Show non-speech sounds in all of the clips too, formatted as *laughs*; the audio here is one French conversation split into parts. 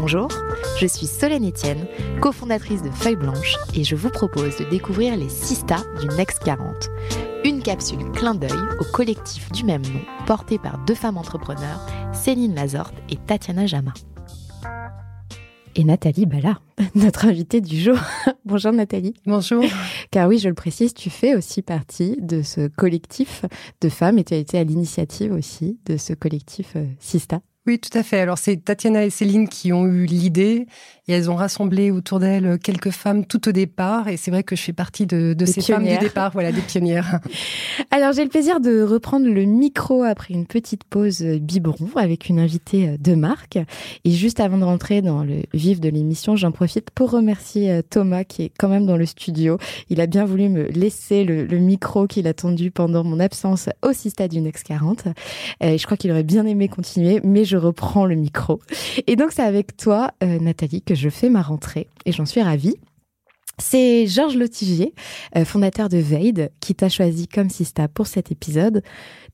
Bonjour, je suis Solène Etienne, cofondatrice de Feuille Blanche et je vous propose de découvrir les Sista du Next 40. Une capsule clin d'œil au collectif du même nom, porté par deux femmes entrepreneurs, Céline Lazorte et Tatiana Jama. Et Nathalie Bala, *laughs* notre invitée du jour. *laughs* Bonjour Nathalie. Bonjour. *laughs* Car oui, je le précise, tu fais aussi partie de ce collectif de femmes et tu as été à l'initiative aussi de ce collectif euh, Sista. Oui, tout à fait. Alors, c'est Tatiana et Céline qui ont eu l'idée et elles ont rassemblé autour d'elles quelques femmes tout au départ. Et c'est vrai que je fais partie de, ces femmes du départ, voilà, des pionnières. *laughs* Alors, j'ai le plaisir de reprendre le micro après une petite pause biberon avec une invitée de marque. Et juste avant de rentrer dans le vif de l'émission, j'en profite pour remercier euh, Thomas qui est quand même dans le studio. Il a bien voulu me laisser le, micro qu'il a tendu pendant mon absence au Sista du Next 40. Et je crois qu'il aurait bien aimé continuer, mais je reprends le micro. Et donc c'est avec toi, euh, Nathalie, que je fais ma rentrée et j'en suis ravie. C'est Georges Lotigier, euh, fondateur de Veid, qui t'a choisi comme Sista pour cet épisode.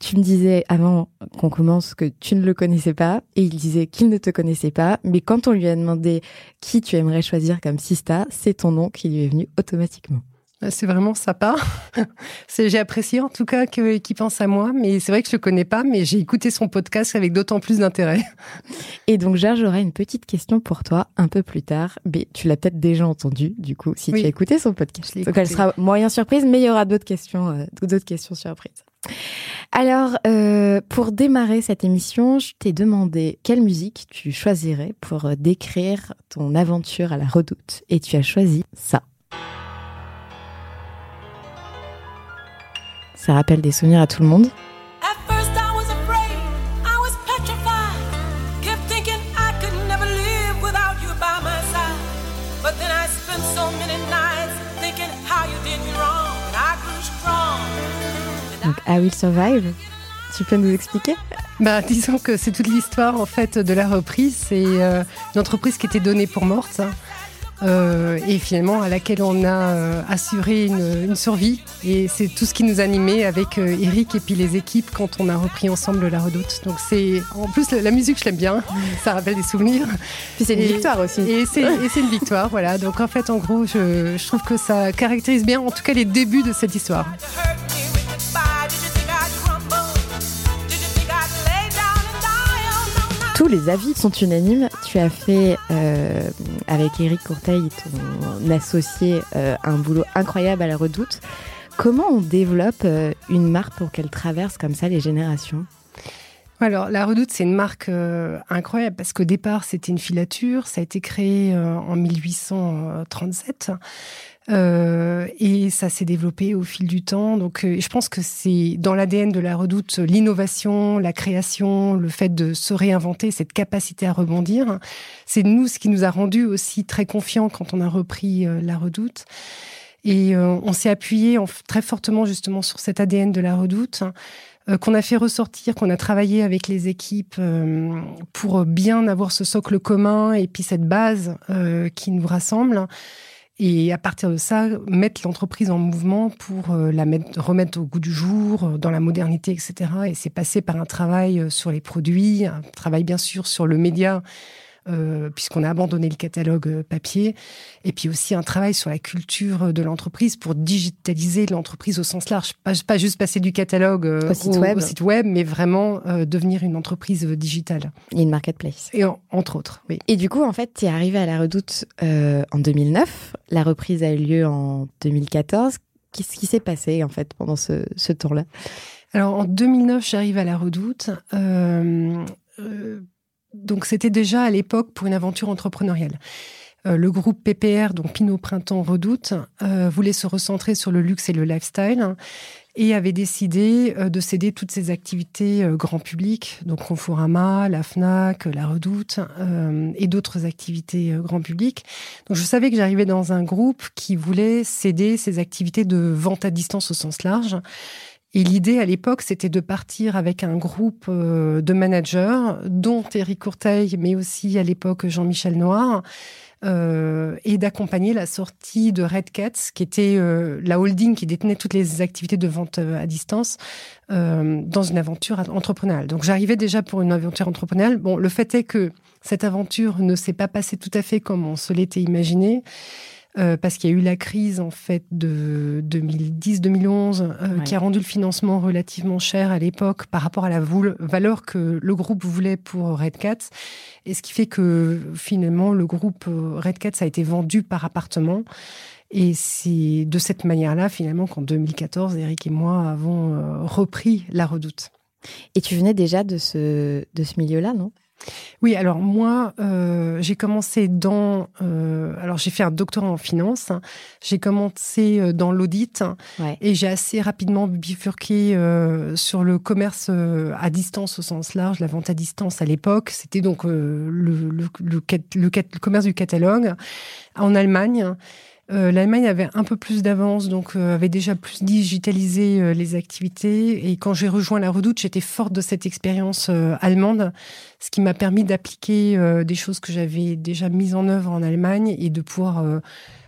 Tu me disais avant qu'on commence que tu ne le connaissais pas et il disait qu'il ne te connaissait pas. Mais quand on lui a demandé qui tu aimerais choisir comme Sista, c'est ton nom qui lui est venu automatiquement. Ah, c'est vraiment sympa. *laughs* j'ai apprécié en tout cas qu'il pense à moi, mais c'est vrai que je le connais pas, mais j'ai écouté son podcast avec d'autant plus d'intérêt. *laughs* Et donc, Gérard, j'aurai une petite question pour toi un peu plus tard. Mais tu l'as peut-être déjà entendu, du coup, si tu as écouté son podcast. Donc, elle sera moyen surprise, mais il y aura d'autres questions, euh, d'autres questions surprises. Alors, euh, pour démarrer cette émission, je t'ai demandé quelle musique tu choisirais pour euh, décrire ton aventure à la redoute. Et tu as choisi ça. Ça rappelle des souvenirs à tout le monde. Donc, I Will Survive. Tu peux nous expliquer? Bah, disons que c'est toute l'histoire en fait de la reprise. C'est euh, une entreprise qui était donnée pour morte. Hein. Euh, et finalement à laquelle on a euh, assuré une, survie. Et c'est tout ce qui nous animait avec euh, Eric et puis les équipes quand on a repris ensemble La Redoute. Donc c'est en plus la, musique, je l'aime bien, ça rappelle des souvenirs. Puis c'est une victoire aussi. Et c'est une victoire, voilà. Donc en fait, en gros, je, je trouve que ça caractérise bien, en tout cas, les débuts de cette histoire. Les avis sont unanimes. Tu as fait euh, avec Eric Courteil, ton associé, euh, un boulot incroyable à la Redoute. Comment on développe euh, une marque pour qu'elle traverse comme ça les générations? Alors, la Redoute, c'est une marque incroyable parce qu'au départ, c'était une filature. Ça a été créé en 1837. Euh, et ça s'est développé au fil du temps. Donc, euh, je pense que c'est dans l'ADN de la Redoute l'innovation, la création, le fait de se réinventer, cette capacité à rebondir. C'est nous ce qui nous a rendu aussi très confiants quand on a repris euh, la Redoute. Et on s'est appuyé très fortement justement sur cet ADN de la Redoute qu'on a fait ressortir, qu'on a travaillé avec les équipes pour bien avoir ce socle commun et puis cette base qui nous rassemble. Et à partir de ça, mettre l'entreprise en mouvement pour euh, la mettre, remettre au goût du jour, euh, dans la modernité, etc. Et c'est passé par un travail euh, sur les produits, un travail bien sûr sur le média euh, puisqu'on a abandonné le catalogue euh, papier, et puis aussi un travail sur la culture de l'entreprise pour digitaliser l'entreprise au sens large, pas, pas juste passer du catalogue au, site, web. site, web. mais vraiment devenir une entreprise digitale. Et une marketplace. Et entre autres, oui. Et du coup, en fait, tu es arrivé à la Redoute en 2009, la reprise a eu lieu en 2014. Qu'est-ce qui s'est passé en fait pendant ce, ce temps-là? Alors en 2009, j'arrive à la Redoute. Euh, euh, donc c'était déjà à l'époque pour une aventure entrepreneuriale. Euh, le groupe PPR, donc Pinot Printemps Redoute, voulait se recentrer sur le luxe et le lifestyle et avait décidé de céder toutes ses activités grand public, donc Conforama, la FNAC, la Redoute et d'autres activités grand public. Donc je savais que j'arrivais dans un groupe qui voulait céder ses activités de vente à distance au sens large et l'idée à l'époque, c'était de partir avec un groupe euh, de managers, dont Eric Courteil, mais aussi à l'époque Jean-Michel Noir, euh, et d'accompagner la sortie de Red Cats, qui était euh, la holding qui détenait toutes les activités de vente à distance, dans une aventure entrepreneuriale. Donc j'arrivais déjà pour une aventure entrepreneuriale. Bon, le fait est que cette aventure ne s'est pas passée tout à fait comme on se l'était imaginé. Euh, parce qu'il y a eu la crise en fait de 2010-2011 euh, qui a rendu le financement relativement cher à l'époque par rapport à la valeur que le groupe voulait pour Red Cats, et ce qui fait que finalement le groupe euh, Red Cats a été vendu par appartement. Et c'est de cette manière-là, finalement, qu'en 2014, Eric et moi avons repris la redoute. Et tu venais déjà de ce, de ce milieu-là, non? Oui, alors moi, euh, j'ai commencé dans... Euh, alors j'ai fait un doctorat en finance, j'ai commencé euh, dans l'audit et j'ai assez rapidement bifurqué sur le commerce à distance au sens large, la vente à distance à l'époque. C'était donc le, le, le, le, commerce du catalogue en Allemagne. Euh, L'Allemagne avait un peu plus d'avance, donc euh, avait déjà plus digitalisé euh, les activités. Et quand j'ai rejoint la Redoute, j'étais forte de cette expérience allemande, ce qui m'a permis d'appliquer des choses que j'avais déjà mises en œuvre en Allemagne et de pouvoir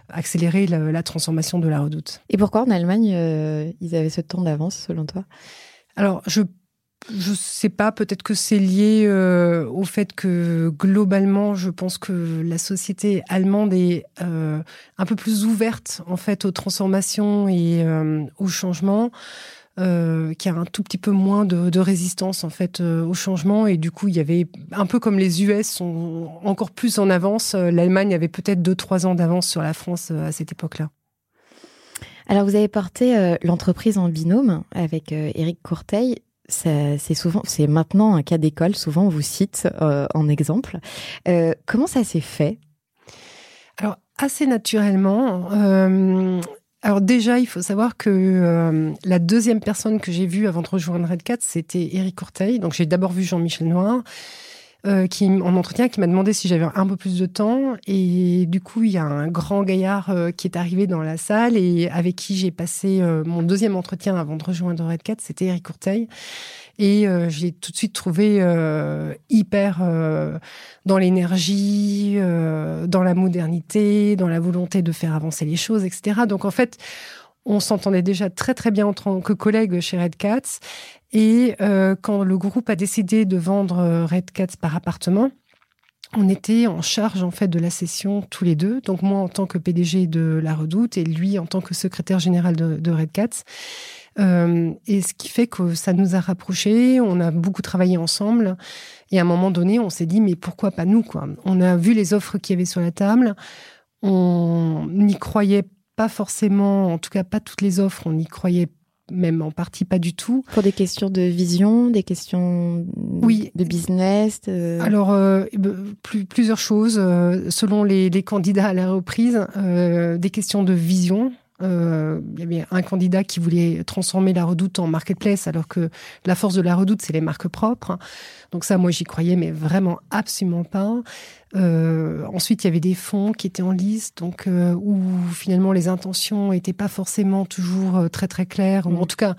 accélérer la, la, transformation de la Redoute. Et pourquoi en Allemagne ils avaient ce temps d'avance selon toi? Alors, je je sais pas, peut-être que c'est lié euh, au fait que globalement, je pense que la société allemande est euh, un peu plus ouverte en fait aux transformations et euh, aux changements. qui a un tout petit peu moins de, résistance en fait au changement et du coup il y avait un peu comme les US sont encore plus en avance l'Allemagne avait peut-être deux trois ans d'avance sur la France à cette époque-là alors vous avez porté l'entreprise en binôme avec Eric Courteil c'est souvent, c'est maintenant un cas d'école. Souvent, on vous cite euh, en exemple. Euh, comment ça s'est fait? Alors assez naturellement. Euh, alors déjà, il faut savoir que la deuxième personne que j'ai vue avant de rejoindre Red Cat, c'était Eric Courteil. Donc j'ai d'abord vu Jean-Michel Noir. Qui en entretien qui m'a demandé si j'avais un peu plus de temps et du coup il y a un grand gaillard qui est arrivé dans la salle et avec qui j'ai passé mon deuxième entretien avant de rejoindre Red Cat c'était Eric Courteil et euh, je l'ai tout de suite trouvé euh, hyper euh, dans l'énergie, dans la modernité, dans la volonté de faire avancer les choses, etc. Donc en fait, on s'entendait déjà très très bien en tant que collègue chez Red Cats. Et quand le groupe a décidé de vendre Red Cats par appartement, on était en charge en fait de la session tous les deux. Donc moi en tant que PDG de la Redoute et lui en tant que secrétaire général de, de Red Cats. Euh, et ce qui fait que ça nous a rapprochés, on a beaucoup travaillé ensemble. Et à un moment donné, on s'est dit, mais pourquoi pas nous quoi? On a vu les offres qu'il y avait sur la table. On n'y croyait pas forcément, en tout cas pas toutes les offres, on n'y croyait même en partie pas du tout. Pour des questions de vision, des questions oui. de business Alors, euh, eh ben, plusieurs choses. Euh, selon les, les, candidats à la reprise, des questions de vision. Euh, il y avait un candidat qui voulait transformer la redoute en marketplace, alors que la force de la redoute, c'est les marques propres. Donc ça, moi, j'y croyais, mais vraiment absolument pas. Euh, ensuite, il y avait des fonds qui étaient en liste, donc euh, où finalement les intentions n'étaient pas forcément toujours euh, très très claires. Ou en tout cas,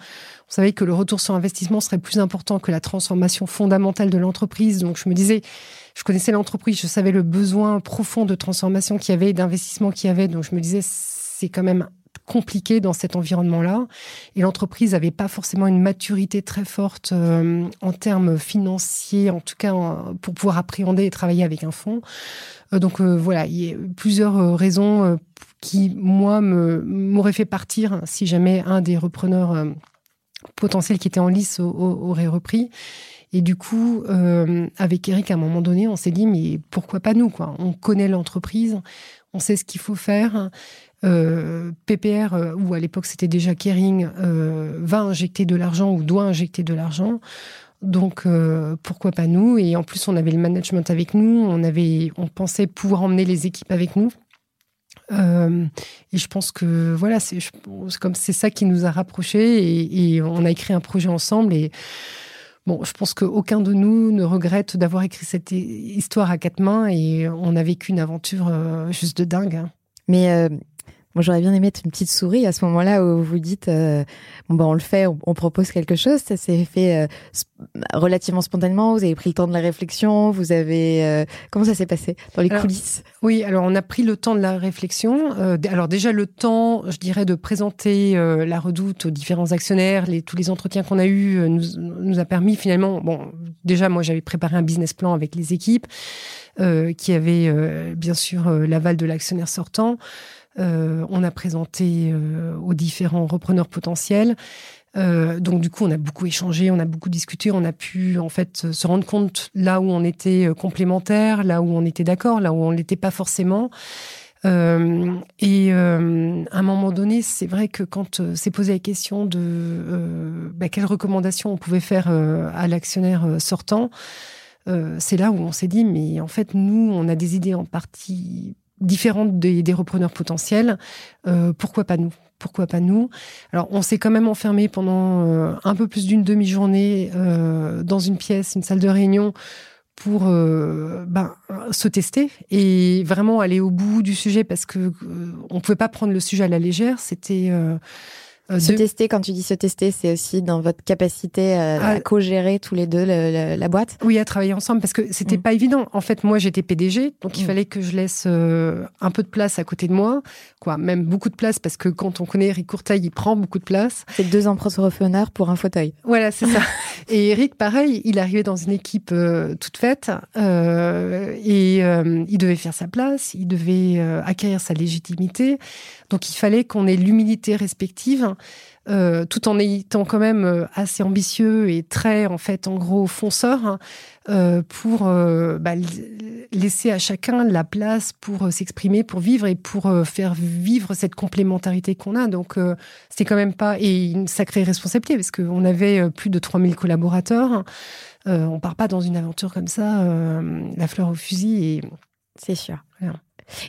on savait que le retour sur investissement serait plus important que la transformation fondamentale de l'entreprise. Donc je me disais, je connaissais l'entreprise, je savais le besoin profond de transformation qu'il y avait, d'investissement qu'il y avait. Donc je me disais, c'est quand même compliqué dans cet environnement-là. Et l'entreprise n'avait pas forcément une maturité très forte euh, en termes financiers, en tout cas pour pouvoir appréhender et travailler avec un fonds. Euh, donc voilà, il y a plusieurs raisons qui, moi, m'auraient fait partir si jamais un des repreneurs potentiels qui était en lice aurait repris. Et du coup, euh, avec Eric, à un moment donné, on s'est dit, mais pourquoi pas nous quoi? On connaît l'entreprise, on sait ce qu'il faut faire. Euh, PPR, euh, ou à l'époque c'était déjà Kering, va injecter de l'argent ou doit injecter de l'argent. Donc pourquoi pas nous? Et en plus, on avait le management avec nous, on avait, on pensait pouvoir emmener les équipes avec nous. et je pense que voilà, c'est comme c'est ça qui nous a rapprochés et, et, on a écrit un projet ensemble et Bon, je pense qu'aucun de nous ne regrette d'avoir écrit cette histoire à quatre mains et on a vécu une aventure euh, juste de dingue. Hein. Mais euh, moi, j'aurais bien aimé être une petite souris à ce moment-là où vous dites euh, bon ben on le fait, on, propose quelque chose. Ça s'est fait euh, relativement spontanément. Vous avez pris le temps de la réflexion. Vous avez euh, comment ça s'est passé dans les coulisses? Oui, alors on a pris le temps de la réflexion. alors déjà le temps, je dirais, de présenter la Redoute aux différents actionnaires. Les, tous les entretiens qu'on a eus nous, nous a permis finalement. Bon, déjà moi j'avais préparé un business plan avec les équipes qui avaient bien sûr l'aval de l'actionnaire sortant. Euh, on a présenté euh, aux différents repreneurs potentiels. Euh, donc du coup, on a beaucoup échangé, on a beaucoup discuté, on a pu en fait se rendre compte là où on était complémentaires, là où on était d'accord, là où on l'était pas forcément. et à un moment donné, c'est vrai que quand s'est posé la question de bah, quelles recommandations on pouvait faire à l'actionnaire sortant, c'est là où on s'est dit, mais en fait, nous, on a des idées en partie différentes des, repreneurs potentiels. Euh, pourquoi pas nous? Pourquoi pas nous? Alors, on s'est quand même enfermé pendant euh, un peu plus d'une demi-journée euh, dans une pièce, une salle de réunion, pour ben, se tester et vraiment aller au bout du sujet parce que on pouvait pas prendre le sujet à la légère. C'était euh, se tester, quand tu dis se tester, c'est aussi dans votre capacité à, ah. co-gérer tous les deux la boîte? Oui, à travailler ensemble, parce que c'était mm. pas évident. En fait, moi, j'étais PDG, donc il mm. fallait que je laisse euh, un peu de place à côté de moi, quoi, même beaucoup de place, parce que quand on connaît Eric Courtail, il prend beaucoup de place. C'est deux entrepreneurs pour un fauteuil. Voilà, c'est ça. *laughs* et Eric, pareil, il arrivait dans une équipe euh, toute faite, et il devait faire sa place, il devait acquérir sa légitimité. Donc il fallait qu'on ait l'humilité respective, euh, tout en étant quand même euh, assez ambitieux et très, en fait, en gros, fonceur, hein, euh, pour bah, laisser à chacun la place pour s'exprimer, pour vivre et pour faire vivre cette complémentarité qu'on a. Donc c'était quand même pas... Et une sacrée responsabilité, parce qu'on avait plus de 3000 collaborateurs. on part pas dans une aventure comme ça, la fleur au fusil. Et... C'est sûr.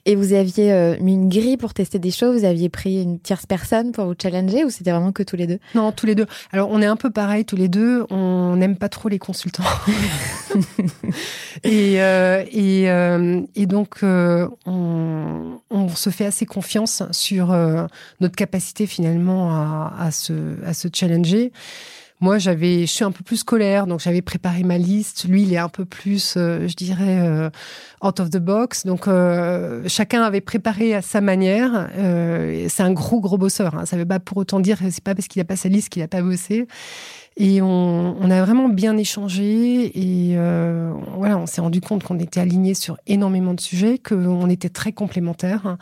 Et vous aviez euh, mis une grille pour tester des choses Vous aviez pris une tierce personne pour vous challenger ou c'était vraiment que tous les deux? Non, tous les deux. Alors, on est un peu pareil tous les deux. On n'aime pas trop les consultants. *laughs* et, euh, et, euh, et, donc, on, on, se fait assez confiance sur notre capacité finalement à, à, se, à se challenger. Moi, j'avais, je suis un peu plus scolaire, donc j'avais préparé ma liste. Lui, il est un peu plus, euh, je dirais, euh, out of the box. Donc, euh, chacun avait préparé à sa manière. c'est un gros, gros bosseur. Hein. Ça ne veut pas pour autant dire que c'est pas parce qu'il a pas sa liste qu'il a pas bossé. Et on, on, a vraiment bien échangé et voilà, on s'est rendu compte qu'on était alignés sur énormément de sujets, qu'on était très complémentaires.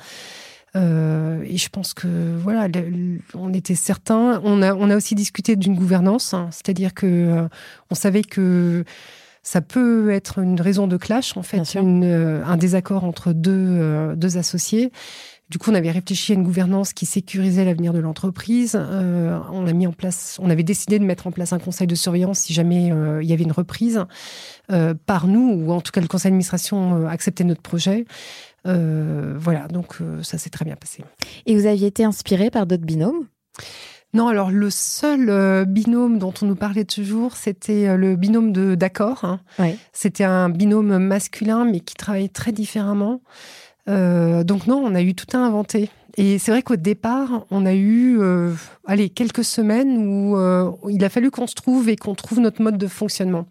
Euh, et je pense que voilà, on était certains. On a, on a aussi discuté d'une gouvernance, hein. c'est-à-dire que euh, on savait que ça peut être une raison de clash, en fait, une, euh, un désaccord entre deux, deux associés. Du coup, on avait réfléchi à une gouvernance qui sécurisait l'avenir de l'entreprise. on a mis en place, on avait décidé de mettre en place un conseil de surveillance si jamais il y avait une reprise par nous, ou en tout cas le conseil d'administration acceptait notre projet. Euh, voilà, donc euh, ça s'est très bien passé. Et vous aviez été inspiré par d'autres binômes? Non, alors le seul euh, binôme dont on nous parlait toujours, c'était le binôme de d'accord. Hein. C'était un binôme masculin, mais qui travaillait très différemment. donc non, on a eu tout à inventer. Et c'est vrai qu'au départ, on a eu, allez, quelques semaines où il a fallu qu'on se trouve et qu'on trouve notre mode de fonctionnement.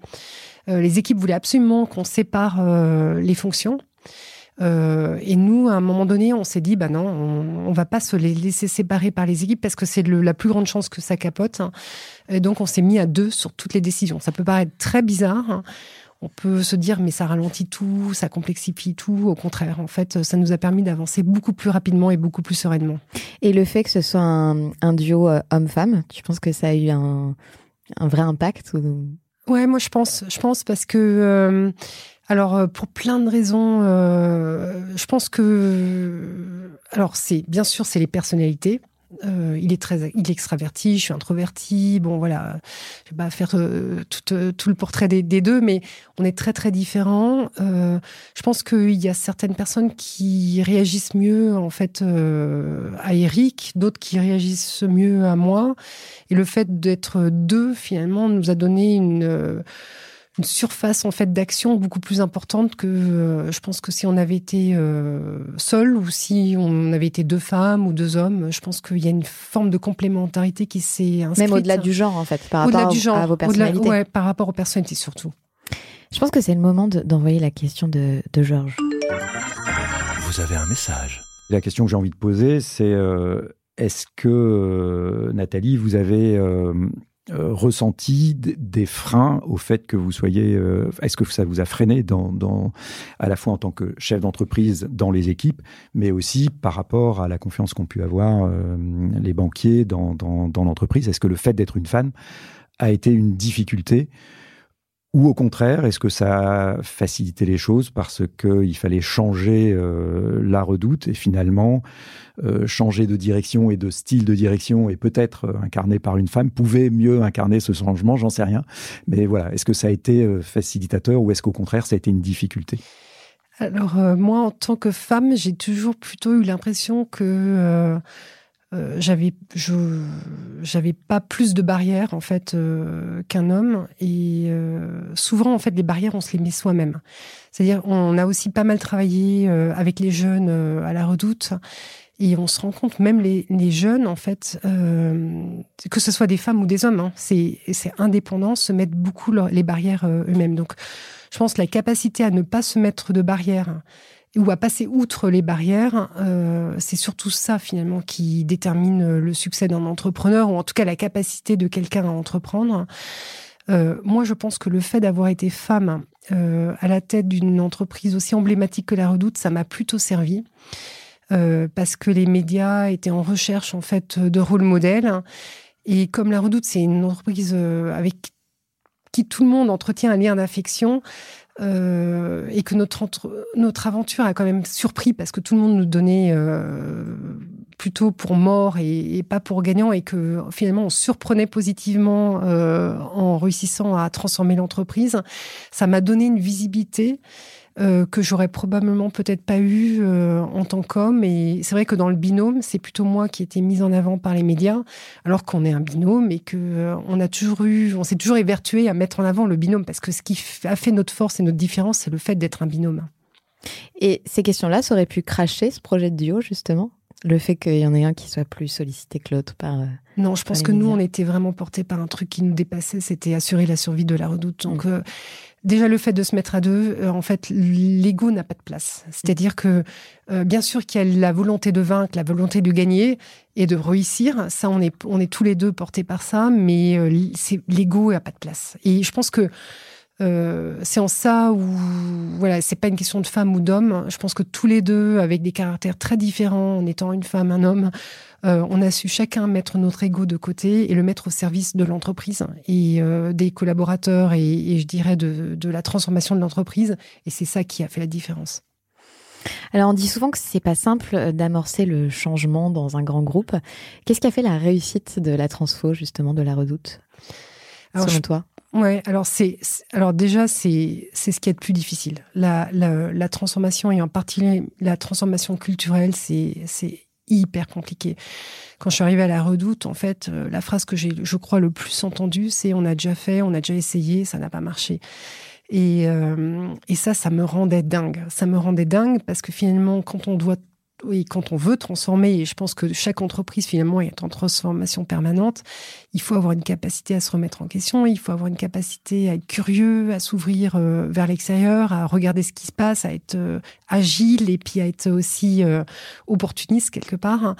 les équipes voulaient absolument qu'on sépare les fonctions. Euh, et nous, à un moment donné, on s'est dit, bah non, on, on va pas se les laisser séparer par les équipes parce que c'est la plus grande chance que ça capote. Et donc, on s'est mis à deux sur toutes les décisions. Ça peut paraître très bizarre. On peut se dire, mais ça ralentit tout, ça complexifie tout. Au contraire, en fait, ça nous a permis d'avancer beaucoup plus rapidement et beaucoup plus sereinement. Et le fait que ce soit un, duo euh, homme-femme, tu penses que ça a eu un, vrai impact Ouais, moi je pense, je pense parce que euh, alors euh, pour plein de raisons, je pense que alors c'est bien sûr c'est les personnalités. Euh, il est très, il est extraverti, je suis introverti. Bon, voilà, je vais pas faire euh, tout, euh, tout, le portrait des, des, deux, mais on est très très différents. Euh, je pense qu'il y a certaines personnes qui réagissent mieux en fait à Eric, d'autres qui réagissent mieux à moi. Et le fait d'être deux, finalement, nous a donné une une surface en fait d'action beaucoup plus importante que euh, je pense que si on avait été euh, seul ou si on avait été deux femmes ou deux hommes, je pense qu'il y a une forme de complémentarité qui s'est inscrite. Même au-delà du genre en fait, par rapport du genre, à vos personnalités. Ouais, par rapport aux personnalités surtout. Je pense que c'est le moment d'envoyer la question de, de Georges. Vous avez un message. La question que j'ai envie de poser, c'est euh, est-ce que Nathalie, vous avez euh, ressenti des freins au fait que vous soyez. Euh, est-ce que ça vous a freiné dans, dans, à la fois en tant que chef d'entreprise dans les équipes, mais aussi par rapport à la confiance qu'ont pu avoir euh, les banquiers dans, dans, dans l'entreprise? Est-ce que le fait d'être une femme a été une difficulté ou au contraire, est-ce que ça a facilité les choses parce qu'il fallait changer euh, la redoute et finalement euh, changer de direction et de style de direction et peut-être euh, incarné par une femme pouvait mieux incarner ce changement, j'en sais rien. Mais voilà, est-ce que ça a été facilitateur ou est-ce qu'au contraire ça a été une difficulté? Alors moi, en tant que femme, j'ai toujours plutôt eu l'impression que euh, j'avais je j'avais pas plus de barrières en fait euh, qu'un homme. Et euh, souvent en fait les barrières on se les met soi-même. C'est-à-dire on a aussi pas mal travaillé avec les jeunes à la Redoute. Et on se rend compte même les, les jeunes en fait que ce soit des femmes ou des hommes hein, c'est c'est indépendant se mettre beaucoup les barrières eux-mêmes. Donc je pense la capacité à ne pas se mettre de barrières ou à passer outre les barrières, euh, c'est surtout ça finalement qui détermine le succès d'un entrepreneur, ou en tout cas la capacité de quelqu'un à entreprendre. Euh, moi, je pense que le fait d'avoir été femme euh, à la tête d'une entreprise aussi emblématique que la Redoute, ça m'a plutôt servi. parce que les médias étaient en recherche en fait de rôle modèle et comme la Redoute c'est une entreprise avec qui tout le monde entretient un lien d'affection, euh, et que notre, notre aventure a quand même surpris parce que tout le monde nous donnait euh, plutôt pour mort et, pas pour gagnant et que finalement on surprenait positivement euh, en réussissant à transformer l'entreprise. Ça m'a donné une visibilité euh, que j'aurais probablement peut-être pas eu euh, en tant qu'homme. Et c'est vrai que dans le binôme, c'est plutôt moi qui ai été mise en avant par les médias, alors qu'on est un binôme et que euh, on a toujours eu, on s'est toujours évertué à mettre en avant le binôme parce que ce qui a fait notre force et notre différence, c'est le fait d'être un binôme. Et ces questions-là, ça aurait pu cracher ce projet de duo justement? Le fait qu'il y en ait un qui soit plus sollicité que l'autre par. Non, je pense que nous, on était vraiment portés par un truc qui nous dépassait, c'était assurer la survie de la redoute. Donc, mm. Déjà, le fait de se mettre à deux, euh, en fait, l'ego n'a pas de place. C'est-à-dire que, euh, bien sûr qu'il y a la volonté de vaincre, la volonté de gagner et de réussir. Ça, on est, on est tous les deux portés par ça, mais euh, l'ego n'a pas de place. Et je pense que c'est en ça où voilà, c'est pas une question de femme ou d'homme. Je pense que tous les deux, avec des caractères très différents, en étant une femme, un homme, euh, on a su chacun mettre notre ego de côté et le mettre au service de l'entreprise et euh, des collaborateurs et, je dirais de, la transformation de l'entreprise. Et c'est ça qui a fait la différence. Alors on dit souvent que c'est pas simple d'amorcer le changement dans un grand groupe. Qu'est-ce qui a fait la réussite de la transfo justement de la Redoute selon toi? Ouais, alors c'est alors déjà c'est c'est ce qui est le plus difficile. La, la, la transformation et en particulier la transformation culturelle, c'est c'est hyper compliqué. Quand je suis arrivée à la redoute, en fait, euh, la phrase que j'ai, je crois, le plus entendue, c'est on a déjà fait, on a déjà essayé, ça n'a pas marché. Et, euh, et ça, ça me rendait dingue. Ça me rendait dingue parce que finalement, quand on doit et quand on veut transformer, et je pense que chaque entreprise finalement est en transformation permanente, il faut avoir une capacité à se remettre en question, il faut avoir une capacité à être curieux, à s'ouvrir euh, vers l'extérieur, à regarder ce qui se passe, à être euh, agile et puis à être aussi euh, opportuniste quelque part.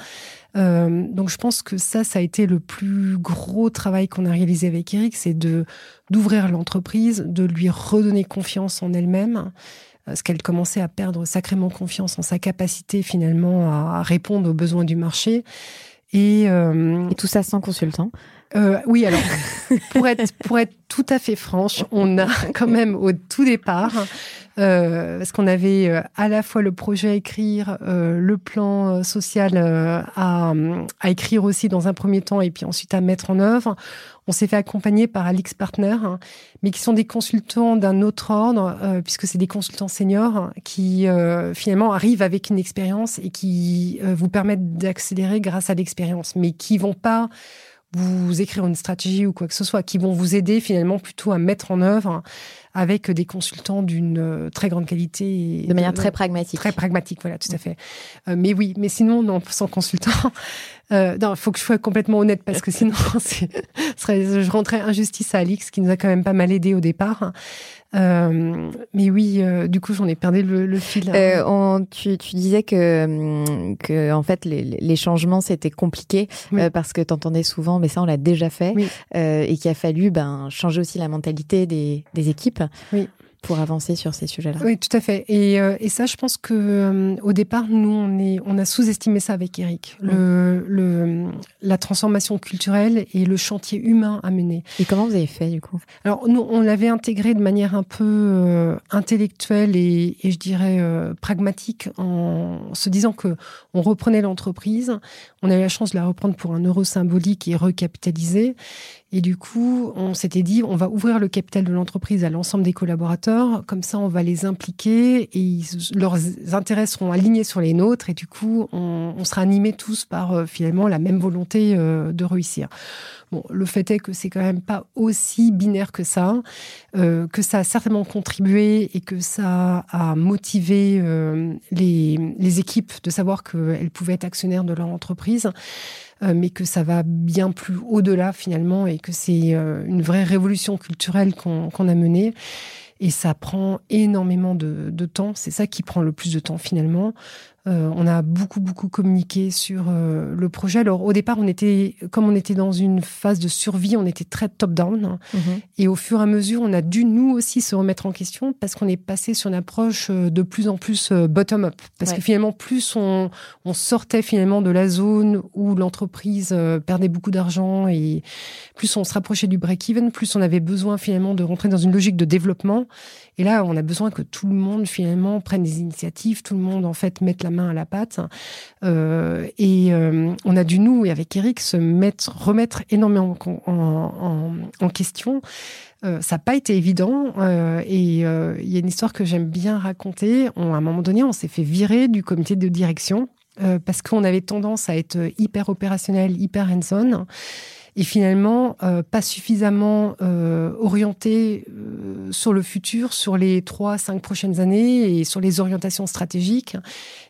donc je pense que ça, ça a été le plus gros travail qu'on a réalisé avec Eric, c'est de d'ouvrir l'entreprise, de lui redonner confiance en elle-même parce qu'elle commençait à perdre sacrément confiance en sa capacité finalement à répondre aux besoins du marché. Et, euh, tout ça sans consultant euh, Oui, alors pour être pour être tout à fait franche, on a quand même au tout départ euh, parce qu'on avait euh, à la fois le projet à écrire, le plan social à, à, écrire aussi dans un premier temps et puis ensuite à mettre en œuvre. On s'est fait accompagner par Alix Partner, hein, mais qui sont des consultants d'un autre ordre, puisque c'est des consultants seniors qui finalement arrivent avec une expérience et qui vous permettent d'accélérer grâce à l'expérience, mais qui vont pas vous écrire une stratégie ou quoi que ce soit, qui vont vous aider finalement plutôt à mettre en œuvre avec des consultants d'une euh, très grande qualité. De manière très pragmatique. Très pragmatique, voilà, tout à fait. Euh, mais oui, mais sinon, non, sans consultant. *laughs* Euh, non, il faut que je sois complètement honnête parce que sinon, *laughs* je rentrais injustice à Alix qui nous a quand même pas mal aidé au départ. Euh, mais oui, euh, du coup, j'en ai perdu le, fil. Euh, tu, tu, disais que, hum, que en fait, les, les changements c'était compliqué parce que tu entendais souvent, mais ça on l'a déjà fait, et qu'il a fallu ben changer aussi la mentalité des, des équipes. Oui pour avancer sur ces sujets-là. Oui, tout à fait. Et, euh, et ça, je pense que euh, au départ, nous, on, est, on a sous-estimé ça avec Eric, le, le, la transformation culturelle et le chantier humain à mener. Et comment vous avez fait du coup? Alors, nous, on l'avait intégré de manière un peu euh, intellectuelle et, et, je dirais pragmatique, en se disant que on reprenait l'entreprise. On a eu la chance de la reprendre pour un euro symbolique et recapitaliser. Et du coup, on s'était dit, on va ouvrir le capital de l'entreprise à l'ensemble des collaborateurs. Comme ça, on va les impliquer et leurs intérêts seront alignés sur les nôtres. Et du coup, on, sera animés tous par euh, finalement la même volonté euh, de réussir. Bon, le fait est que c'est quand même pas aussi binaire que ça, euh, que ça a certainement contribué et que ça a motivé les, les équipes de savoir qu'elles pouvaient être actionnaires de leur entreprise. Euh, mais que ça va bien plus au-delà finalement et que c'est euh, une vraie révolution culturelle qu'on a menée. Et ça prend énormément de, de temps. C'est ça qui prend le plus de temps finalement. Euh, on a beaucoup beaucoup communiqué sur euh, le projet. Alors au départ, on était comme on était dans une phase de survie, on était très top down. Mhm. Et au fur et à mesure, on a dû nous aussi se remettre en question parce qu'on est passé sur une approche euh, de plus en plus bottom up. Parce que finalement, plus on, on, sortait finalement de la zone où l'entreprise perdait beaucoup d'argent et plus on se rapprochait du break even, plus on avait besoin finalement de rentrer dans une logique de développement. Et là, on a besoin que tout le monde finalement prenne des initiatives, tout le monde en fait mette la main à la pâte. Euh, et euh, on a dû nous et avec Eric se mettre, remettre énormément en, question. Euh, ça n'a pas été évident et il y a une histoire que j'aime bien raconter. à un moment donné, on s'est fait virer du comité de direction parce qu'on avait tendance à être hyper opérationnel, hyper hands-on et finalement euh, pas suffisamment euh, orienté euh, sur le futur, sur les trois, cinq prochaines années et sur les orientations stratégiques.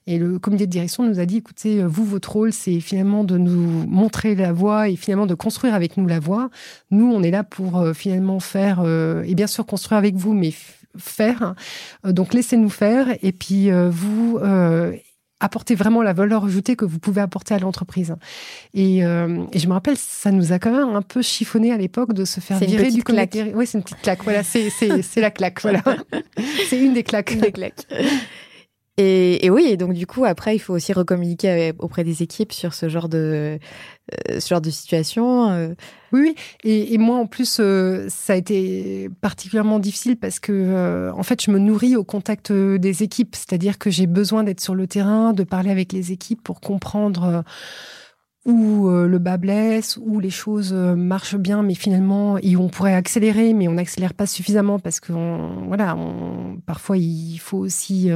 Et le comité de direction nous a dit, écoutez, vous, votre rôle, c'est finalement de nous montrer la voie et finalement de construire avec nous la voie. Nous, on est là pour finalement faire, et bien sûr construire avec vous, mais faire. Donc laissez-nous faire et puis vous apporter vraiment la valeur ajoutée que vous pouvez apporter à l'entreprise. Et, euh, et, je me rappelle, ça nous a quand même un peu chiffonné à l'époque de se faire virer du comité. Oui, c'est une petite claque. Voilà, c'est *laughs* la claque. Voilà, *laughs* c'est une des claques. Une des claques. Et, et, oui, et donc du coup, après, il faut aussi recommuniquer auprès des équipes sur ce genre de, euh, ce genre de situation. Euh. Oui. Et, moi, en plus, euh, ça a été particulièrement difficile parce que, en fait, je me nourris au contact des équipes. C'est-à-dire que j'ai besoin d'être sur le terrain, de parler avec les équipes pour comprendre où le bas blesse, où les choses marchent bien, mais finalement, on pourrait accélérer, mais on n'accélère pas suffisamment parce que, voilà, parfois, il faut aussi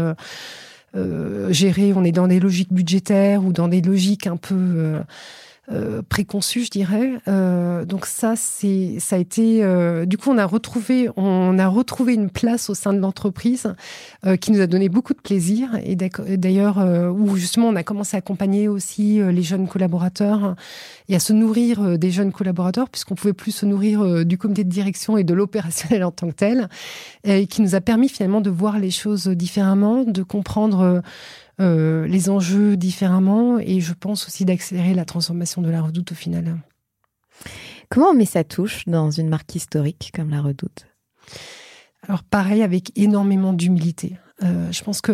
euh, gérer, on est dans des logiques budgétaires ou dans des logiques un peu... Euh, euh, préconçu, je dirais. Euh, donc ça, c'est, ça a été. Euh, du coup, on a retrouvé, on a retrouvé une place au sein de l'entreprise qui nous a donné beaucoup de plaisir. Et d'ailleurs, où justement, on a commencé à accompagner aussi les jeunes collaborateurs et à se nourrir des jeunes collaborateurs, puisqu'on pouvait plus se nourrir du comité de direction et de l'opérationnel *laughs* en tant que tel, et qui nous a permis finalement de voir les choses différemment, de comprendre euh, les enjeux différemment et je pense aussi d'accélérer la transformation de la redoute au final. Comment on met sa touche dans une marque historique comme la redoute? Alors pareil, avec énormément d'humilité. Euh, je pense que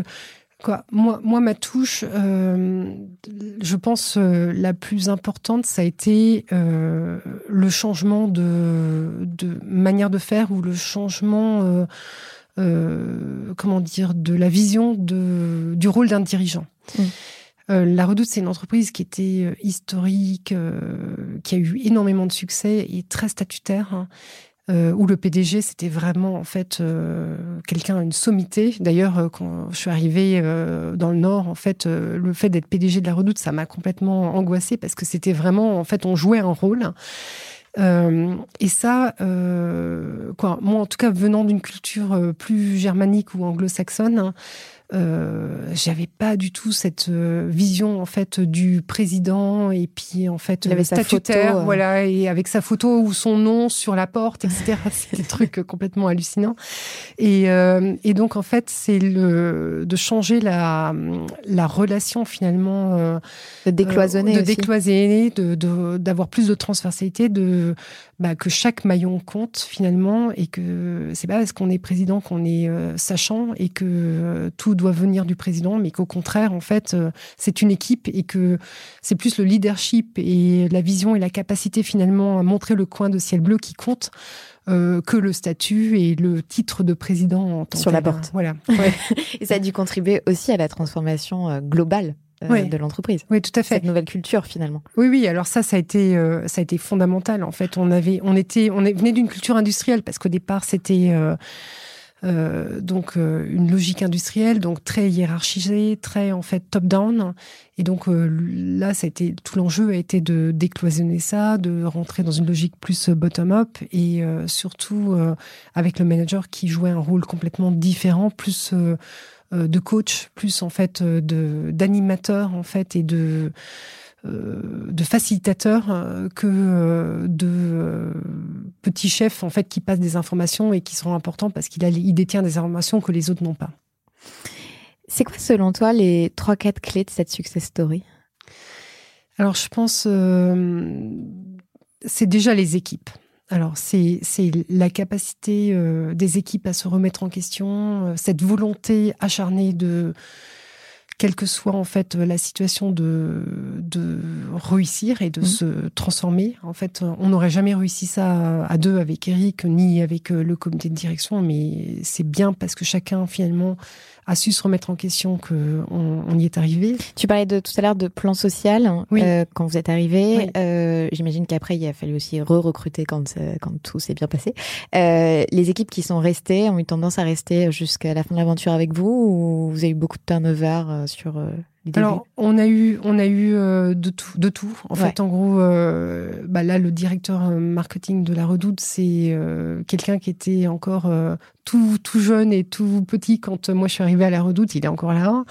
quoi, moi, moi, ma touche, euh, je pense la plus importante, ça a été le changement de, de, manière de faire ou le changement euh, comment dire, de la vision de, du rôle d'un dirigeant. Mm. Euh, la Redoute, c'est une entreprise qui était euh, historique, qui a eu énormément de succès et très statutaire. Hein, où le PDG, c'était vraiment en fait quelqu'un, une sommité. D'ailleurs, quand je suis arrivée dans le Nord, en fait, le fait d'être PDG de la Redoute, ça m'a complètement angoissée parce que c'était vraiment, en fait, on jouait un rôle. Euh, et ça, euh, quoi, moi en tout cas venant d'une culture euh, plus germanique ou anglo-saxonne, hein, euh, j'avais pas du tout cette euh, vision en fait du président et puis en fait le statutaire, photo, voilà, et avec sa photo ou son nom sur la porte, etc. *laughs* c'est des trucs complètement hallucinants. Et, euh, et donc en fait, c'est le de changer la la relation finalement de décloisonner, de décloisonner, de d'avoir plus de transversalité, de bah, que chaque maillon compte finalement et que c'est pas parce qu'on est président qu'on est euh, sachant et que euh, tout doit venir du président, mais qu'au contraire, en fait, euh, c'est une équipe et que c'est plus le leadership et la vision et la capacité finalement à montrer le coin de ciel bleu qui compte. que le statut et le titre de président en sur la porte. Voilà. *laughs* et ça a dû contribuer aussi à la transformation globale euh, de l'entreprise. Oui, tout à fait. Cette nouvelle culture finalement. Oui, oui. Alors ça, ça a été, euh, ça a été fondamental. En fait, on avait, on était, on venait d'une culture industrielle parce qu'au départ, c'était euh, donc une logique industrielle, donc très hiérarchisée, très en fait top-down. Et donc là, ça a été tout l'enjeu a été de décloisonner ça, de rentrer dans une logique plus bottom-up et surtout avec le manager qui jouait un rôle complètement différent, plus de coach, plus en fait euh, de d'animateur en fait et de euh, de facilitateur que de petits chefs en fait qui passent des informations et qui seront importants parce qu'il il détient des informations que les autres n'ont pas. C'est quoi selon toi les trois quatre clés de cette success story? Alors je pense c'est déjà les équipes. Alors, c'est la capacité euh, des équipes à se remettre en question, euh, cette volonté acharnée de, quelle que soit en fait la situation de, de réussir et de mmh. se transformer. En fait, on n'aurait jamais réussi ça à deux avec Eric ni avec euh, le comité de direction, mais c'est bien parce que chacun finalement a su se remettre en question qu'on on y est arrivé. Tu parlais de tout à l'heure de plan social euh, quand vous êtes arrivé. Euh, J'imagine qu'après il a fallu aussi re-recruter quand quand tout s'est bien passé. Euh, les équipes qui sont restées ont eu tendance à rester jusqu'à la fin de l'aventure avec vous ou vous avez eu beaucoup de turnover euh, sur euh, alors, on a eu, on a eu euh, de tout, de tout. En fait, en gros, euh, bah là, le directeur euh, marketing de la Redoute, c'est quelqu'un qui était encore tout, tout jeune et tout petit quand moi je suis arrivée à la Redoute. Il est encore là.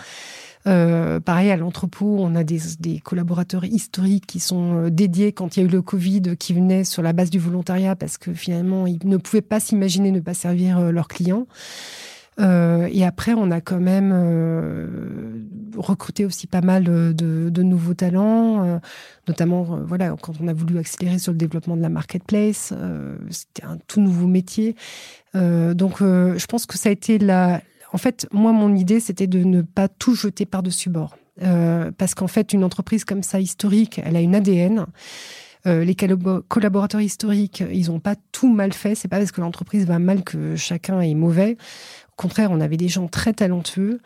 pareil, à l'entrepôt, on a des, des, collaborateurs historiques qui sont dédiés quand il y a eu le Covid, qui venaient sur la base du volontariat parce que finalement, ils ne pouvaient pas s'imaginer ne pas servir leurs clients. Euh, et après, on a quand même euh, recruté aussi pas mal de, de nouveaux talents, euh, notamment euh, voilà quand on a voulu accélérer sur le développement de la marketplace, euh, c'était un tout nouveau métier. donc, je pense que ça a été la. En fait, moi, mon idée, c'était de ne pas tout jeter par-dessus bord, parce qu'en fait, une entreprise comme ça historique, elle a une ADN. les collaborateurs historiques, ils n'ont pas tout mal fait. C'est pas parce que l'entreprise va mal que chacun est mauvais. Au contraire, on avait des gens très talentueux.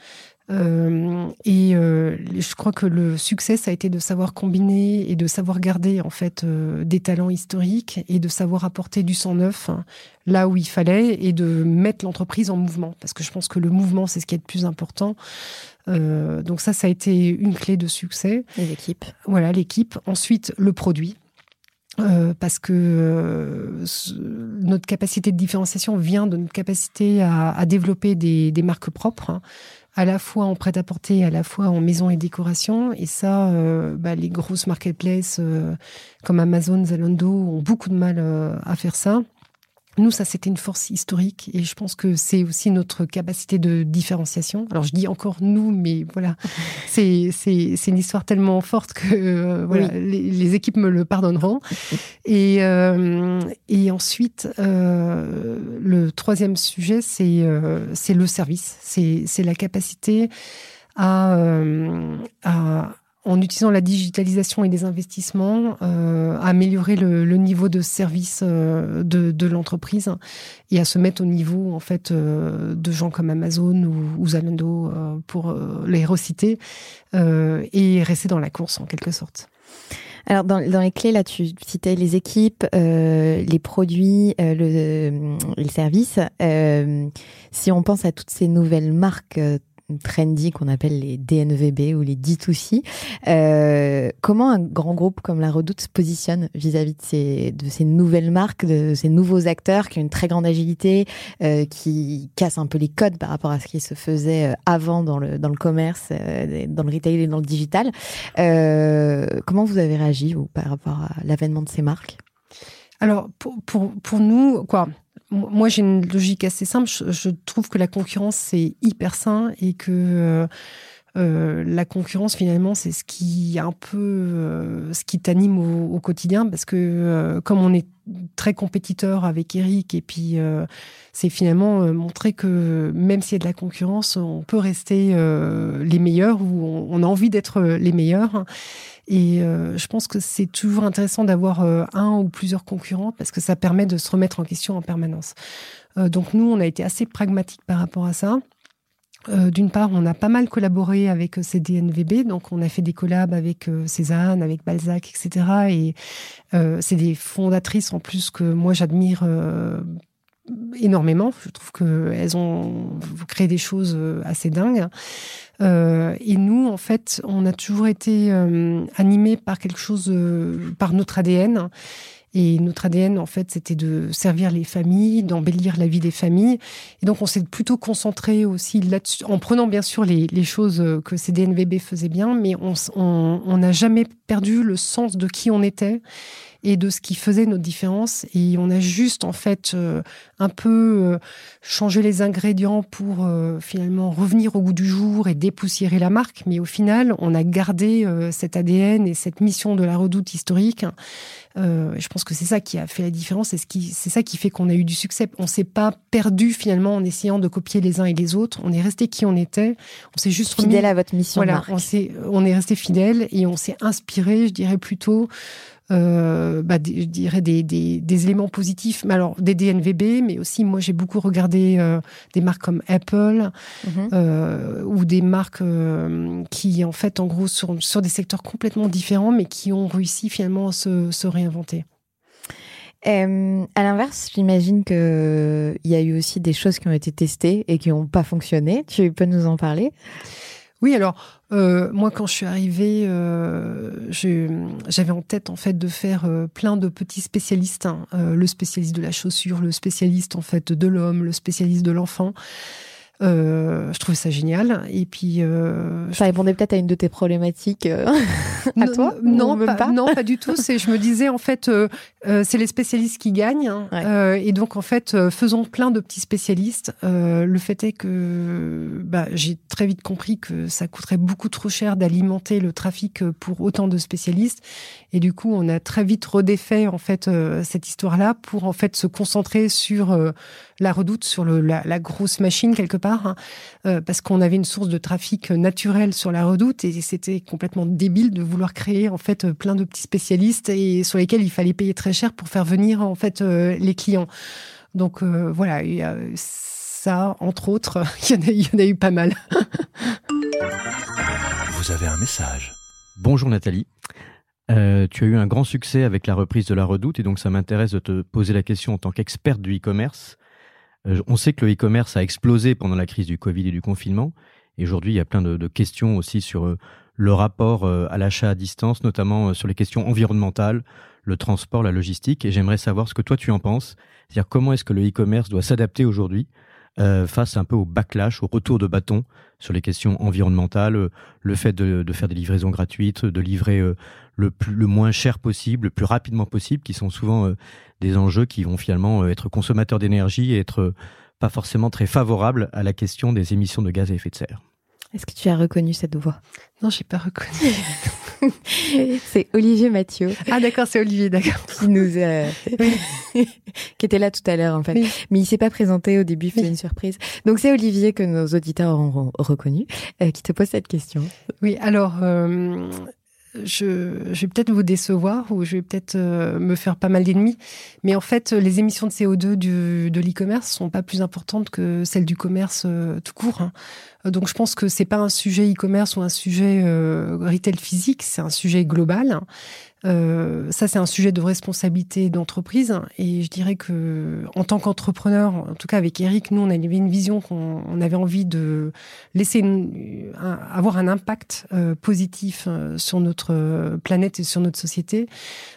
Euh, et euh, je crois que le succès, ça a été de savoir combiner et de savoir garder en fait euh, des talents historiques et de savoir apporter du sang neuf hein, là où il fallait et de mettre l'entreprise en mouvement. Parce que je pense que le mouvement, c'est ce qui est le plus important. donc ça, ça a été une clé de succès. Les équipes. Voilà, l'équipe. Ensuite, le produit. Parce que notre capacité de différenciation vient de notre capacité à, développer des, marques propres. Hein à la fois en prêt-à-porter, à la fois en maison et décoration. Et ça, euh, bah, les grosses marketplaces euh, comme Amazon, Zalando ont beaucoup de mal euh, à faire ça. Nous, ça, c'était une force historique et je pense que c'est aussi notre capacité de différenciation. Alors, je dis encore nous, mais voilà, *laughs* c'est, une histoire tellement forte que euh, voilà, les, équipes me le pardonneront. *laughs* Et, euh, et ensuite, euh, le troisième sujet, c'est, c'est le service. C'est, c'est la capacité à, à en utilisant la digitalisation et des investissements, euh, à améliorer le, niveau de service euh, de, l'entreprise et à se mettre au niveau en fait euh, de gens comme Amazon ou, Zalando pour les reciter et rester dans la course en quelque sorte. Alors dans, les clés là, tu citais les équipes, les produits, le, les services. si on pense à toutes ces nouvelles marques trendy qu'on appelle les DNVB ou les D2C. Euh, comment un grand groupe comme la Redoute se positionne vis-à-vis de ces, nouvelles marques, de ces nouveaux acteurs qui ont une très grande agilité, euh, qui cassent un peu les codes par rapport à ce qui se faisait euh, avant dans le, dans le commerce, dans le retail et dans le digital. Comment vous avez réagi par rapport à l'avènement de ces marques? Alors, pour, pour, pour nous, quoi, moi, j'ai une logique assez simple. Je, trouve que la concurrence, c'est hyper sain et que euh, euh, la concurrence, finalement, c'est ce qui un peu euh, ce qui t'anime au, quotidien parce que comme on est très compétiteur avec Eric et puis c'est finalement montrer que même s'il y a de la concurrence, on peut rester les meilleurs ou on, a envie d'être les meilleurs. Et euh, je pense que c'est toujours intéressant d'avoir euh, un ou plusieurs concurrents parce que ça permet de se remettre en question en permanence. Euh, donc nous, on a été assez pragmatique par rapport à ça. D'une part, on a pas mal collaboré avec CDNVB, donc on a fait des collabs avec Cézanne, avec Balzac, etc. Et c'est des fondatrices en plus que moi j'admire énormément. Je trouve qu'elles ont créé des choses assez dingues. Euh, et nous, en fait, on a toujours été euh, animés par quelque chose, euh, par notre ADN. Et notre ADN, en fait, c'était de servir les familles, d'embellir la vie des familles. Et donc, on s'est plutôt concentré aussi là-dessus, en prenant bien sûr les, choses que CDNVB faisait bien, mais on n'a jamais perdu le sens de qui on était et de ce qui faisait notre différence. Et on a juste, en fait, euh, un peu euh, changé les ingrédients pour euh, finalement revenir au goût du jour et dépoussiérer la marque. Mais au final, on a gardé cet ADN et cette mission de la redoute historique. je pense que c'est ça qui a fait la différence et c'est ça qui fait qu'on a eu du succès. On s'est pas perdu finalement en essayant de copier les uns et les autres. On est resté qui on était. On s'est juste fidèle à votre mission. Voilà, on, on est resté fidèle et on s'est inspiré, je dirais plutôt, euh, bah, je dirais des, des, des, éléments positifs, mais alors des DNVB, mais aussi moi j'ai beaucoup regardé euh, des marques comme Apple mhm. euh, ou des marques qui en fait en gros sur, sur des secteurs complètement différents, mais qui ont réussi finalement à se, se réinventer. Euh, à l'inverse, j'imagine que il y a eu aussi des choses qui ont été testées et qui n'ont pas fonctionné. Tu peux nous en parler? Oui, alors euh, moi, quand je suis arrivée, euh, j'avais en tête en fait de faire euh, plein de petits spécialistes, hein. le spécialiste de la chaussure, le spécialiste en fait de l'homme, le spécialiste de l'enfant. Euh, je trouvais ça génial. Et puis, euh, ça répondait peut-être à une de tes problématiques euh, *laughs* à toi Non, pas, non, pas du tout. C'est, je me disais en fait, euh, c'est les spécialistes qui gagnent. Hein. et donc en fait, faisons plein de petits spécialistes. le fait est que bah, j'ai très vite compris que ça coûterait beaucoup trop cher d'alimenter le trafic pour autant de spécialistes. Et du coup, on a très vite redéfait en fait cette histoire-là pour en fait se concentrer sur la redoute, sur le, la, la grosse machine quelque part Hein, euh, parce qu'on avait une source de trafic naturel sur la redoute et c'était complètement débile de vouloir créer en fait plein de petits spécialistes et sur lesquels il fallait payer très cher pour faire venir en fait euh, les clients. Donc euh, voilà, ça entre autres, *laughs* il y, en a, il y en a eu pas mal. *laughs* Vous avez un message. Bonjour Nathalie. Euh, tu as eu un grand succès avec la reprise de la Redoute et donc ça m'intéresse de te poser la question en tant qu'experte du e-commerce. Euh, on sait que le e-commerce a explosé pendant la crise du Covid et du confinement. Et aujourd'hui, il y a plein de, questions aussi sur euh, le rapport à l'achat à distance, notamment sur les questions environnementales, le transport, la logistique. Et j'aimerais savoir ce que toi tu en penses. C'est-à-dire comment est-ce que le e-commerce doit s'adapter aujourd'hui face un peu au backlash, au retour de bâton sur les questions environnementales, le fait de, faire des livraisons gratuites, de livrer le, plus, le moins cher possible, le plus rapidement possible, qui sont souvent euh, des enjeux qui vont finalement euh, être consommateurs d'énergie et être euh, pas forcément très favorables à la question des émissions de gaz à effet de serre. Est-ce que tu as reconnu cette voix? Non, j'ai pas reconnu. *laughs* c'est Olivier Mathieu. Ah d'accord, c'est Olivier, d'accord. Qui nous *laughs* qui était là tout à l'heure en fait. Mais il s'est pas présenté au début, c'est une surprise. Donc c'est Olivier que nos auditeurs auront reconnu, qui te pose cette question. Oui, alors je, je, vais peut-être vous décevoir ou je vais peut-être euh, me faire pas mal d'ennemis. Mais en fait, les émissions de CO2 du, de l'e-commerce sont pas plus importantes que celles du commerce euh, tout court. Hein. Donc je pense que c'est pas un sujet e-commerce ou un sujet euh, retail physique, c'est un sujet global. Euh, ça, c'est un sujet de responsabilité d'entreprise. Et je dirais que, en tant qu'entrepreneur, en tout cas avec Eric, nous, on avait une vision qu'on avait envie de laisser avoir un impact euh, positif sur notre planète et sur notre société.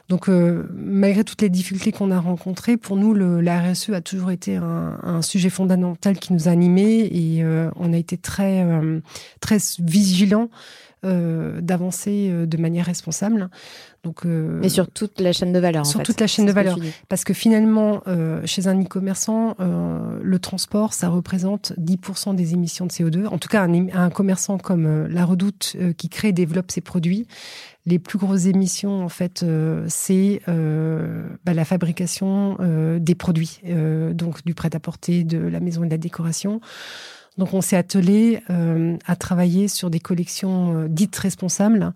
Donc, malgré toutes les difficultés qu'on a rencontrées, pour nous, la RSE a toujours été un, un, sujet fondamental qui nous a animés et on a été très, très vigilants euh, d'avancer euh, de manière responsable. Donc, euh, Mais sur toute la chaîne de valeur. Sur en toute la chaîne de valeur. Parce que finalement, euh, chez un e-commerçant, euh, le transport, ça représente 10% des émissions de CO2. En tout cas, un, un commerçant comme La Redoute qui crée et développe ses produits, les plus grosses émissions, en fait, c'est bah, la fabrication des produits, donc du prêt-à-porter, de la maison et de la décoration. Donc on s'est attelé euh, à travailler sur des collections euh, dites responsables,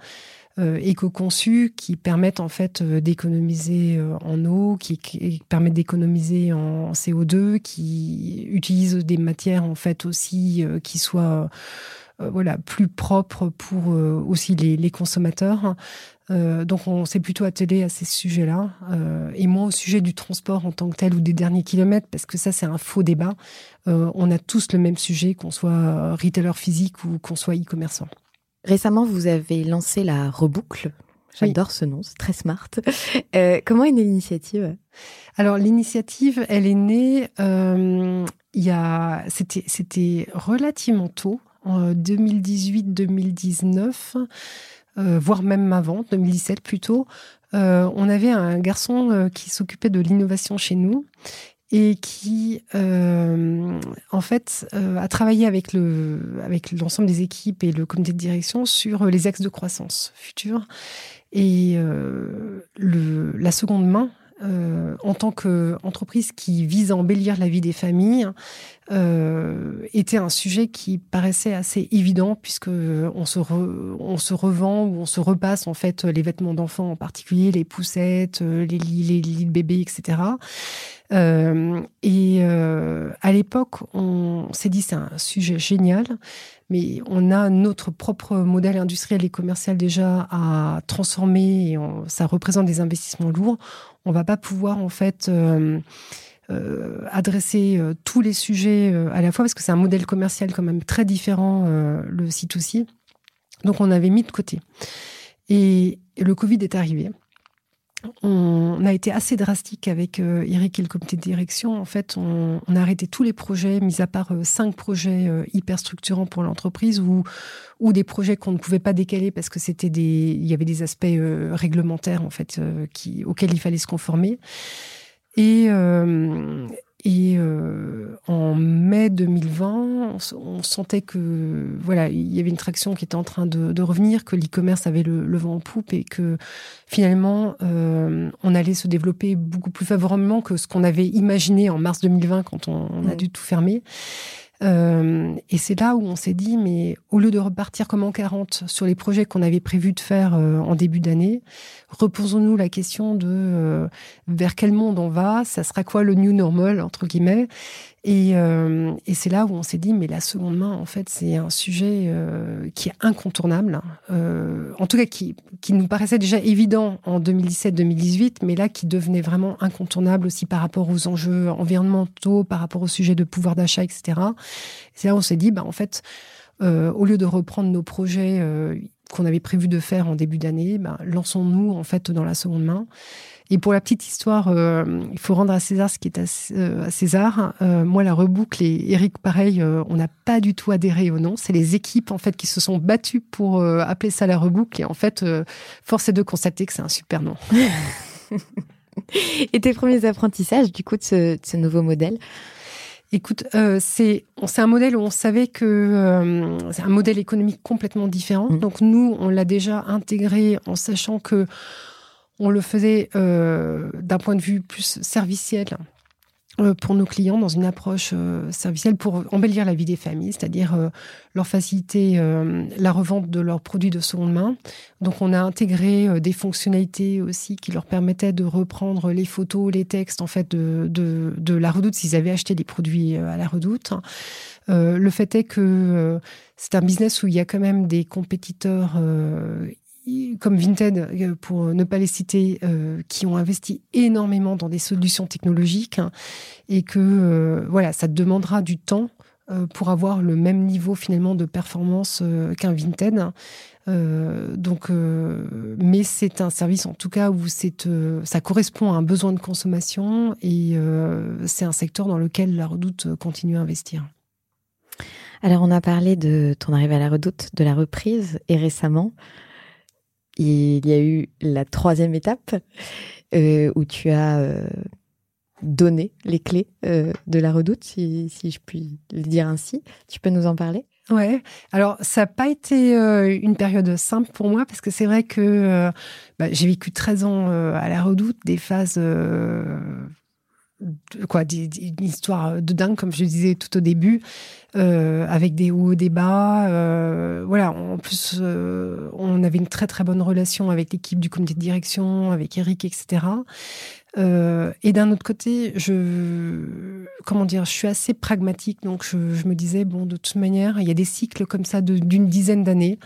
euh, éco-conçues, qui permettent en fait d'économiser en eau, qui, permettent d'économiser en CO2, qui utilisent des matières en fait aussi qui soient plus propres pour aussi les, consommateurs. Donc on s'est plutôt attelé à ces sujets-là, et moins au sujet du transport en tant que tel ou des derniers kilomètres, parce que ça c'est un faux débat. Euh, on a tous le même sujet, qu'on soit retailer physique ou qu'on soit e-commerçant. Récemment, vous avez lancé la Reboucle. J'adore ce nom, c'est très smart. Euh, comment est née l'initiative? Alors l'initiative, elle est née il y a, c'était, c'était relativement tôt, en 2018-2019. Euh, voire même avant, 2017 plutôt, euh, on avait un garçon euh, qui s'occupait de l'innovation chez nous et qui, en fait, a travaillé avec le avec l'ensemble des équipes et le comité de direction sur les axes de croissance futurs. Et le, la seconde main, euh, en tant qu'entreprise qui vise à embellir la vie des familles, euh, était un sujet qui paraissait assez évident puisque se, on se revend ou on se repasse en fait les vêtements d'enfants en particulier, les poussettes, euh, les lits, de bébé, etc. Euh, et euh, à l'époque, on s'est dit c'est un sujet génial, mais on a notre propre modèle industriel et commercial déjà à transformer et ça représente des investissements lourds. On va pas pouvoir en fait euh, euh adresser euh, tous les sujets à la fois parce que c'est un modèle commercial quand même très différent le site aussi. Donc on avait mis de côté. Et le Covid est arrivé on a été assez drastique avec euh, Eric et le comité de direction. En fait, on, a arrêté tous les projets, mis à part euh, cinq projets euh, hyper structurants pour l'entreprise ou, des projets qu'on ne pouvait pas décaler parce que c'était des, il y avait des aspects réglementaires en fait auxquels il fallait se conformer. Et, et euh, en mai 2020, on, sentait que voilà, il y avait une traction qui était en train de, revenir, que l'e-commerce avait le, vent en poupe et que finalement, euh, on allait se développer beaucoup plus favorablement que ce qu'on avait imaginé en mars 2020 quand on, a dû tout fermer. Euh, et c'est là où on s'est dit, mais au lieu de repartir comme en 40 sur les projets qu'on avait prévu de faire euh, en début d'année, reposons-nous la question de euh, vers quel monde on va, ça sera quoi le new normal, entre guillemets. Et, et c'est là où on s'est dit, mais la seconde main, en fait, c'est un sujet qui est incontournable, en tout cas qui, qui nous paraissait déjà évident en 2017-2018, mais là qui devenait vraiment incontournable aussi par rapport aux enjeux environnementaux, par rapport au sujet de pouvoir d'achat, etc. C'est là où on s'est dit, bah, en fait, euh, au lieu de reprendre nos projets euh, qu'on avait prévu de faire en début d'année, bah, lançons-nous en fait dans la seconde main. Et pour la petite histoire, euh, il faut rendre à César ce qui est à, César. moi, la reboucle et Eric, pareil, on n'a pas du tout adhéré au nom. C'est les équipes en fait qui se sont battues pour appeler ça la reboucle. Et en fait, force est de constater que c'est un super nom. *laughs* et tes premiers apprentissages du coup de ce nouveau modèle? Écoute, euh, c'est un modèle où on savait que euh, c'est un modèle économique complètement différent. Mmh. Donc nous, on l'a déjà intégré en sachant que on le faisait euh, d'un point de vue plus serviciel pour nos clients dans une approche euh, servicielle pour embellir la vie des familles, c'est-à-dire euh, leur faciliter la revente de leurs produits de seconde main. Donc on a intégré des fonctionnalités aussi qui leur permettaient de reprendre les photos, les textes en fait de, de, de la redoute s'ils avaient acheté des produits à la redoute. le fait est que c'est un business où il y a quand même des compétiteurs comme Vinted, euh, pour ne pas les citer, euh, qui ont investi énormément dans des solutions technologiques hein, et que euh, voilà, ça demandera du temps pour avoir le même niveau finalement de performance qu'un Vinted. donc, mais c'est un service en tout cas où ça correspond à un besoin de consommation et c'est un secteur dans lequel la Redoute continue à investir. Alors, on a parlé de ton arrivée à la Redoute, de la reprise et récemment il y a eu la troisième étape euh, où tu as euh, donné les clés euh, de la redoute, si, je puis le dire ainsi. Tu peux nous en parler? Ouais. Alors ça n'a pas été une période simple pour moi parce que c'est vrai que bah, j'ai vécu 13 ans à la Redoute, des phases quoi, une histoire de dingue, comme je disais tout au début, euh, avec des hauts, des bas. Euh, voilà, en plus, euh, on avait une très très bonne relation avec l'équipe du comité de direction, avec Eric, etc. et d'un autre côté, je, comment dire, je suis assez pragmatique, donc je, me disais bon, de toute manière, il y a des cycles comme ça d'une dizaine d'années.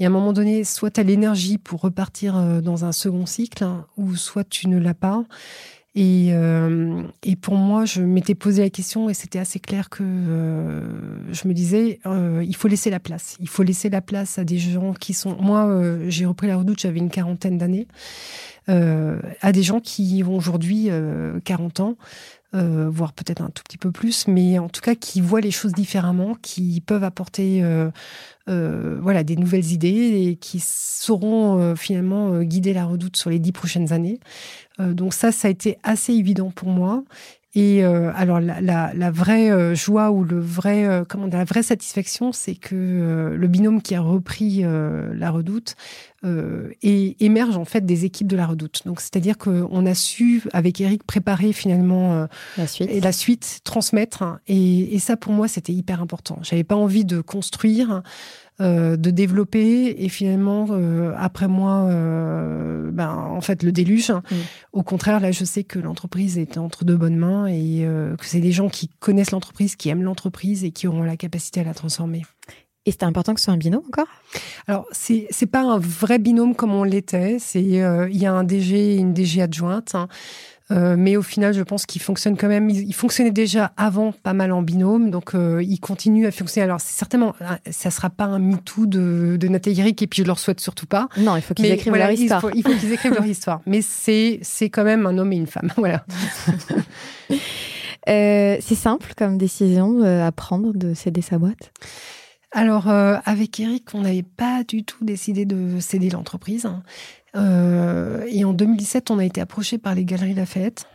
Et à un moment donné, soit tu as l'énergie pour repartir dans un second cycle, hein, ou soit tu ne l'as pas. Et, euh, et, pour moi, je m'étais posé la question et c'était assez clair que euh, je me disais, euh, il faut laisser la place. Il faut laisser la place à des gens qui sont... Moi, j'ai repris la redoute, j'avais une quarantaine d'années, à des gens qui ont aujourd'hui 40 ans, euh, voire peut-être un tout petit peu plus, mais en tout cas qui voient les choses différemment, qui peuvent apporter euh, euh, voilà des nouvelles idées et qui sauront finalement guider la redoute sur les dix prochaines années. donc ça, ça a été assez évident pour moi. Et alors la, vraie joie ou le vrai comment la vraie satisfaction, c'est que le binôme qui a repris la Redoute euh, et émerge en fait des équipes de la Redoute. Donc c'est-à-dire qu'on a su avec Eric préparer finalement euh, la suite, et la suite, transmettre. Et, ça pour moi c'était hyper important. J'avais pas envie de construire. Euh, de développer et finalement après moi ben en fait le déluge mm. au contraire là je sais que l'entreprise est entre de bonnes mains et que c'est des gens qui connaissent l'entreprise qui aiment l'entreprise et qui auront la capacité à la transformer et c'était important que ce soit un binôme encore? Alors, c'est c'est pas un vrai binôme comme on l'était. C'est euh, il y a un DG et une DG adjointe. Hein. Euh, mais au final, je pense qu'il fonctionne quand même. Il, fonctionnait déjà avant pas mal en binôme, donc euh, il continue à fonctionner. Alors, certainement, ça sera pas un MeToo de, de Nathalie Eric, et puis je leur souhaite surtout pas. Non, il faut qu'ils écrivent leur histoire. Il faut, qu'ils écrivent leur histoire. Mais c'est c'est quand même un homme et une femme. *laughs* Voilà. *laughs* c'est simple comme décision à prendre de céder sa boîte? Alors, euh, avec Eric, on n'avait pas du tout décidé de céder l'entreprise. Euh, et en 2017, on a été approché par les Galeries Lafayette.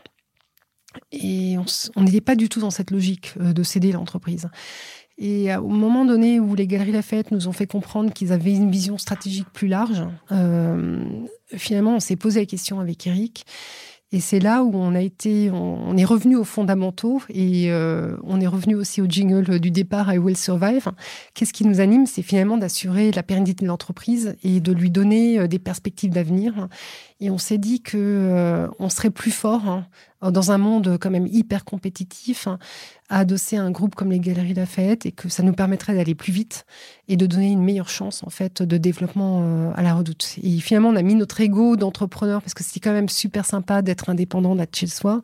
Et on n'était pas du tout dans cette logique euh, de céder l'entreprise. Et au moment donné où les Galeries Lafayette nous ont fait comprendre qu'ils avaient une vision stratégique plus large, finalement, on s'est posé la question avec Eric. Et c'est là où on a été, on, est revenu aux fondamentaux et euh, on est revenu aussi au jingle du départ I Will Survive. Qu'est-ce qui nous anime? C'est finalement d'assurer la pérennité de l'entreprise et de lui donner euh, des perspectives d'avenir. Et on s'est dit que euh, on serait plus fort hein, dans un monde quand même hyper compétitif hein, à adosser un groupe comme les Galeries Lafayette et que ça nous permettrait d'aller plus vite et de donner une meilleure chance en fait de développement à la Redoute. Et finalement, on a mis notre ego d'entrepreneur parce que c'était quand même super sympa d'être indépendant, d'être chez soi,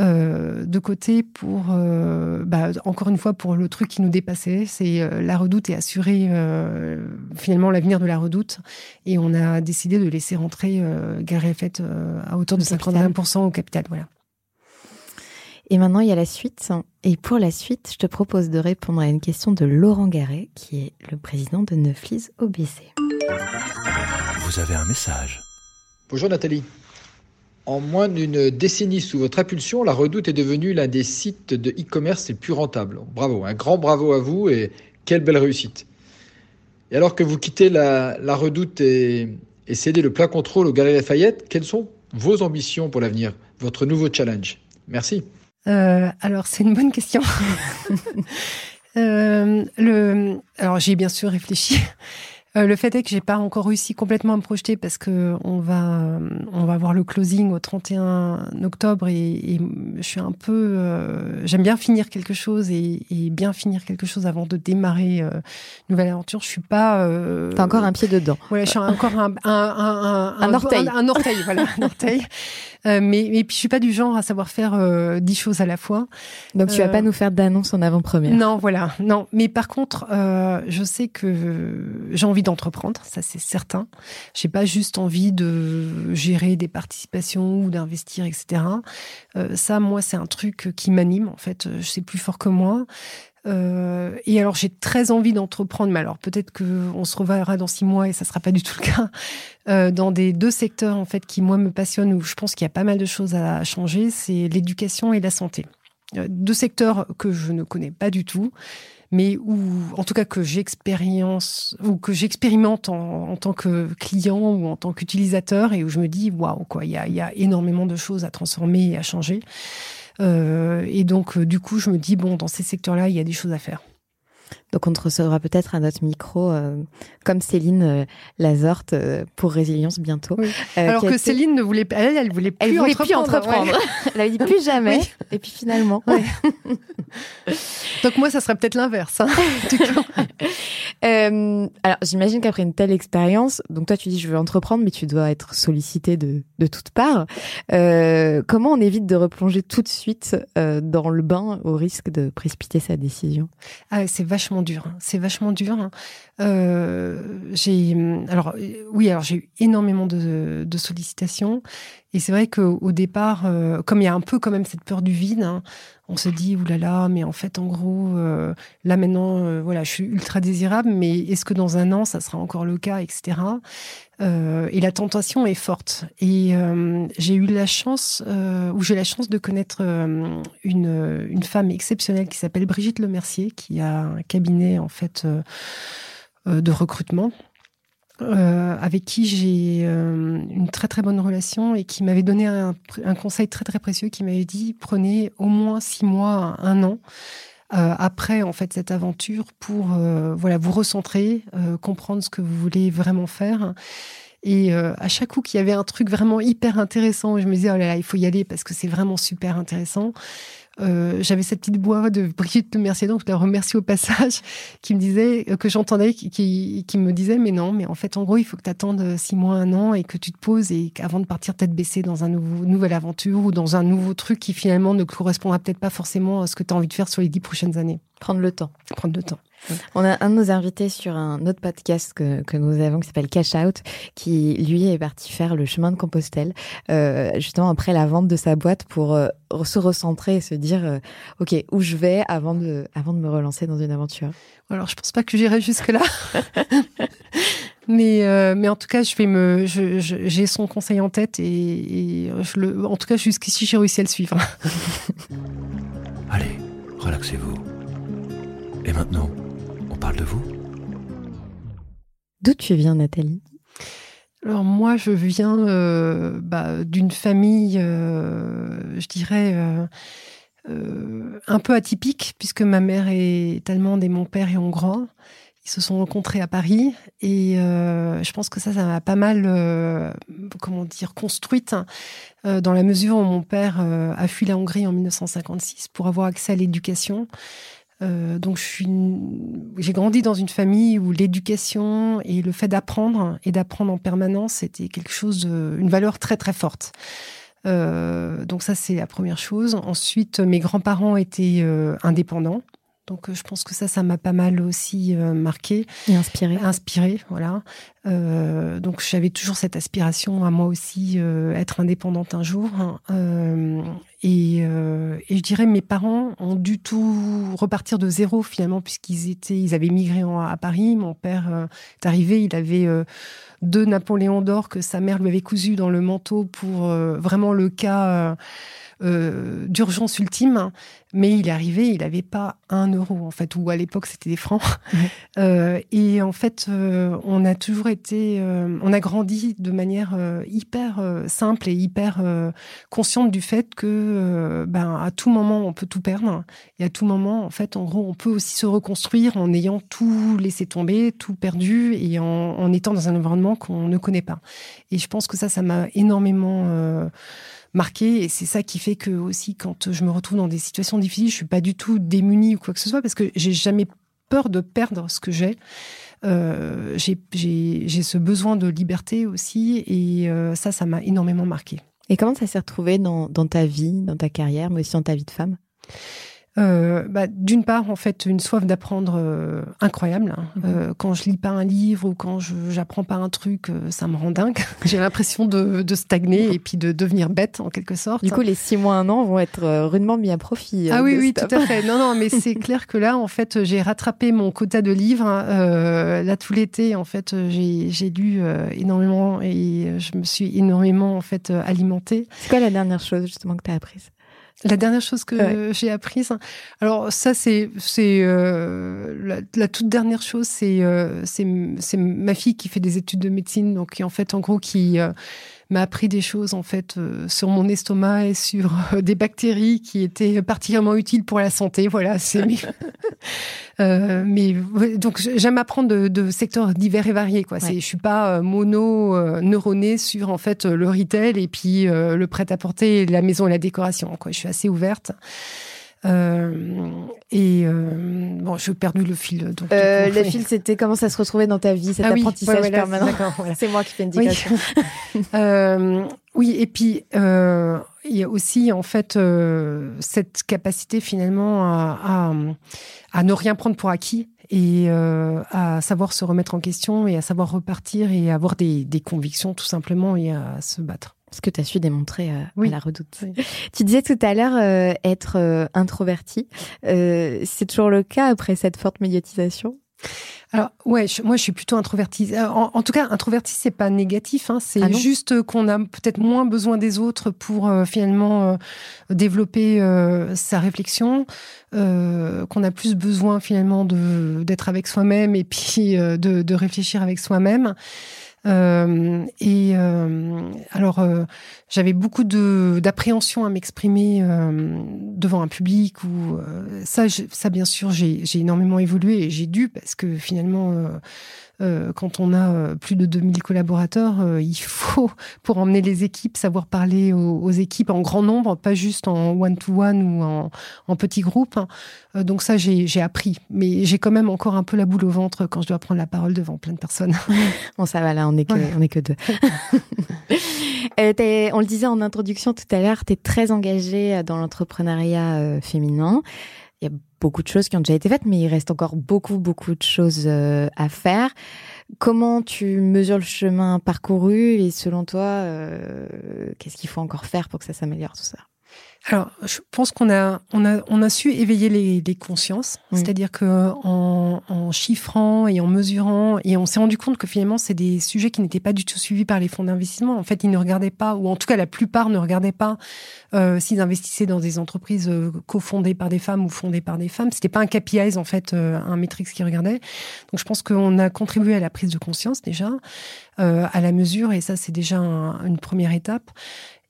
euh, de côté pour, euh, bah, encore une fois, pour le truc qui nous dépassait, c'est euh, la redoute et assurer finalement l'avenir de la redoute. Et on a décidé de laisser rentrer Fett à hauteur de 51% au capital. Voilà. Et maintenant, il y a la suite. Et pour la suite, je te propose de répondre à une question de Laurent Garret, qui est le président de Neuflis OBC. Vous avez un message. Bonjour Nathalie. En moins d'une décennie sous votre impulsion, la Redoute est devenue l'un des sites de e-commerce les plus rentables. Bravo, un grand bravo à vous et quelle belle réussite. Et alors que vous quittez la, Redoute et, cédez le plein contrôle au Galeries Lafayette, quelles sont vos ambitions pour l'avenir, votre nouveau challenge? Merci. Euh, alors, c'est une bonne question. *laughs* Euh, le... Alors, j'ai bien sûr réfléchi. Euh, le fait est que j'ai pas encore réussi complètement à me projeter parce que on va on va avoir le closing au 31 octobre et, je suis un peu euh, j'aime bien finir quelque chose et, bien finir quelque chose avant de démarrer euh, une nouvelle aventure. Je suis pas. T'as encore un pied dedans. Voilà, je suis encore un un, un, un, orteil, un, orteil, voilà, un orteil. *laughs* mais, mais puis je suis pas du genre à savoir faire dix choses à la fois. Donc tu vas pas nous faire d'annonce en avant-première. Non, voilà, non. Mais par contre, je sais que j'ai envie d'entreprendre, ça c'est certain. J'ai pas juste envie de gérer des participations ou d'investir, etc. Euh, ça, moi, c'est un truc qui m'anime. En fait, c'est plus fort que moi. Euh, et alors, j'ai très envie d'entreprendre, mais alors peut-être qu'on se reverra dans six mois et ça sera pas du tout le cas, euh, dans des deux secteurs en fait qui moi me passionnent où je pense qu'il y a pas mal de choses à changer, c'est l'éducation et la santé. deux secteurs que je ne connais pas du tout mais où, en tout cas, que j'expérimente en, tant que client ou en tant qu'utilisateur et où je me dis, waouh, quoi, il y a, énormément de choses à transformer et à changer. Euh, et donc, euh, du coup, je me dis, bon, dans ces secteurs-là, il y a des choses à faire. Donc on te recevra peut-être à notre micro, euh, comme Céline euh, Lazorte euh, pour Résilience bientôt. Alors que Céline ne voulait, elle, elle voulait plus elle voulait entreprendre. Plus entreprendre. *laughs* elle a dit plus jamais. Et puis finalement. *laughs* Donc moi, ça serait peut-être l'inverse. Hein, *laughs* alors j'imagine qu'après une telle expérience, donc toi tu dis je veux entreprendre, mais tu dois être sollicité de, de toutes parts. comment on évite de replonger tout de suite dans le bain au risque de précipiter sa décision? Ah, C'est vachement dur. Hein. C'est vachement dur. Hein. Euh, j'ai alors oui, alors j'ai eu énormément de, sollicitations et c'est vrai qu'au départ, euh, comme il y a un peu quand même cette peur du vide, hein, on se dit oulala, mais en fait en gros, euh, là maintenant, voilà, je suis ultra désirable, mais est-ce que dans un an ça sera encore le cas, etc. et la tentation est forte. Et j'ai eu la chance, ou j'ai la chance de connaître une, une femme exceptionnelle qui s'appelle Brigitte Lemercier, qui a un cabinet en fait euh, de recrutement. Euh, avec qui j'ai euh, une très très bonne relation et qui m'avait donné un, conseil très très précieux qui m'avait dit prenez au moins six mois, un an après en fait cette aventure pour voilà vous recentrer, comprendre ce que vous voulez vraiment faire. Et à chaque coup qu'il y avait un truc vraiment hyper intéressant, je me disais oh là là il faut y aller parce que c'est vraiment super intéressant. Euh, j'avais cette petite voix de Brigitte Mercier, donc je la remercie au passage, *laughs* qui me disait, euh, que j'entendais, qui, qui, me disait, mais non, mais en fait, en gros, il faut que tu attendes euh, six mois, un an et que tu te poses et qu'avant de partir tête baissée dans un nouveau, nouvelle aventure ou dans un nouveau truc qui finalement ne correspondra peut-être pas forcément à ce que tu as envie de faire sur les dix prochaines années. Prendre le temps. Prendre le temps. On a un de nos invités sur un autre podcast que, que nous avons qui s'appelle Cash Out, qui lui est parti faire le chemin de Compostelle, euh, justement après la vente de sa boîte pour euh, se recentrer et se dire, euh, ok, où je vais avant de, avant de me relancer dans une aventure. Alors je pense pas que j'irai jusque là. *laughs* Mais, euh, mais en tout cas, je vais me, j'ai son conseil en tête et, et je le, en tout cas, jusqu'ici, j'ai réussi à le suivre. *laughs* Allez, relaxez-vous. Et maintenant, parle de vous D'où tu viens, Nathalie? Alors moi, je viens bah, d'une famille, je dirais, un peu atypique, puisque ma mère est allemande et mon père est hongrois. Ils se sont rencontrés à Paris et euh, je pense que ça, ça m'a pas mal, euh, comment dire, construite euh, dans la mesure où mon père a fui la Hongrie en 1956 pour avoir accès à l'éducation. Donc j'ai grandi dans une famille où l'éducation et le fait d'apprendre et d'apprendre en permanence c'était quelque chose, une valeur très très forte. donc ça c'est la première chose. Ensuite, mes grands-parents étaient indépendants. Donc, euh, je pense que ça, ça m'a pas mal aussi euh, marqué. Et inspiré. Inspiré, voilà. Euh, donc, j'avais toujours cette aspiration à moi aussi être indépendante un jour. Et, je dirais, mes parents ont du tout repartir de zéro finalement, puisqu'ils étaient, ils avaient migré à Paris. Mon père est arrivé, il avait deux Napoléons d'or que sa mère lui avait cousus dans le manteau pour vraiment le cas euh, d'urgence ultime, mais il est arrivé, il n'avait pas un euro en fait, ou à l'époque c'était des francs. Euh, et en fait, euh, on a toujours été, on a grandi de manière hyper simple et hyper consciente du fait que, ben à tout moment on peut tout perdre et à tout moment en fait, en gros, on peut aussi se reconstruire en ayant tout laissé tomber, tout perdu et en, en étant dans un environnement qu'on ne connaît pas. Et je pense que ça, ça m'a énormément marqué. Et c'est ça qui fait que aussi, quand je me retrouve dans des situations difficiles, je suis pas du tout démunie ou quoi que ce soit, parce que j'ai jamais peur de perdre ce que j'ai. Euh, j'ai ce besoin de liberté aussi, et euh, ça, ça m'a énormément marqué. Et comment ça s'est retrouvé dans, dans ta vie, dans ta carrière, mais aussi dans ta vie de femme? Euh, bah, d'une part, en fait, une soif d'apprendre euh, incroyable. Hein. Mhm. Euh, quand je lis pas un livre ou quand je j'apprends pas un truc, ça me rend dingue. *laughs* J'ai l'impression de, de, stagner et puis de devenir bête en quelque sorte. Du coup, les six mois, un an vont être rudement mis à profit. Ah oui, oui, tout à fait. Non, non, mais c'est clair que là, en fait, j'ai rattrapé mon quota de livres. là, tout l'été, en fait, j'ai lu énormément et je me suis énormément, en fait, alimentée. C'est quoi la dernière chose, justement, que tu as apprise? La dernière chose que j'ai apprise, alors ça c'est c'est euh, la, toute dernière chose, c'est euh, c'est ma fille qui fait des études de médecine, donc qui en fait en gros qui euh, m'a appris des choses en fait euh, sur mon estomac et sur euh, des bactéries qui étaient particulièrement utiles pour la santé. Voilà, c'est *laughs* euh, mais donc j'aime apprendre de, de, secteurs divers et variés. Quoi, c'est je suis pas mono neuronée sur en fait le retail et puis le prêt à porter, la maison et la décoration. Quoi, je suis assez ouverte. Euh, et euh, bon, j'ai perdu le fil. Donc, euh, le *laughs* fil, c'était comment ça se retrouvait dans ta vie, cet ah apprentissage permanent. *laughs* C'est moi qui fais une digression. Oui, *laughs* euh, oui et puis euh, il y a aussi en fait cette capacité finalement à, à, à, ne rien prendre pour acquis et à savoir se remettre en question et à savoir repartir et avoir des, des convictions tout simplement et à se battre. Ce que tu as su démontrer euh, à la redoute. *laughs* Tu disais tout à l'heure euh, être euh, introverti. c'est toujours le cas après cette forte médiatisation? Alors ouais, moi je suis plutôt introvertie. En, tout cas, introvertie c'est pas négatif, hein, c'est ah juste qu'on a peut-être moins besoin des autres pour finalement développer sa réflexion, qu'on a plus besoin finalement de d'être avec soi-même et puis de, de réfléchir avec soi-même. Euh, et euh, alors, euh, j'avais beaucoup d'appréhension à m'exprimer devant un public. Ou ça, ça bien sûr, j'ai énormément évolué et j'ai dû parce que finalement euh, quand on a euh, plus de 2000 collaborateurs, euh, il faut, *laughs* pour emmener les équipes, savoir parler aux, équipes en grand nombre, pas juste en one-to-one ou en, en petits groupes. donc ça, j'ai appris. Mais j'ai quand même encore un peu la boule au ventre quand je dois prendre la parole devant plein de personnes. *laughs* bon, ça va, là, on n'est que, on est que deux. *laughs* on le disait en introduction tout à l'heure, tu es très engagée dans l'entrepreneuriat féminin. Il y a beaucoup de choses qui ont déjà été faites, mais il reste encore beaucoup, beaucoup de choses euh, à faire. Comment tu mesures le chemin parcouru et selon toi, euh, qu'est-ce qu'il faut encore faire pour que ça s'améliore tout ça? Alors, je pense qu'on a, on a, on a su éveiller les, les consciences, Oui. c'est-à-dire que en, en chiffrant et en mesurant, et on s'est rendu compte que finalement, c'est des sujets qui n'étaient pas du tout suivis par les fonds d'investissement. En fait, ils ne regardaient pas, ou en tout cas la plupart ne regardaient pas euh, s'ils investissaient dans des entreprises euh, cofondées par des femmes ou fondées par des femmes. C'était pas un KPIs en fait, euh, un métrique qui regardait. Donc, je pense qu'on a contribué à la prise de conscience déjà, euh, à la mesure, et ça, c'est déjà un- une première étape.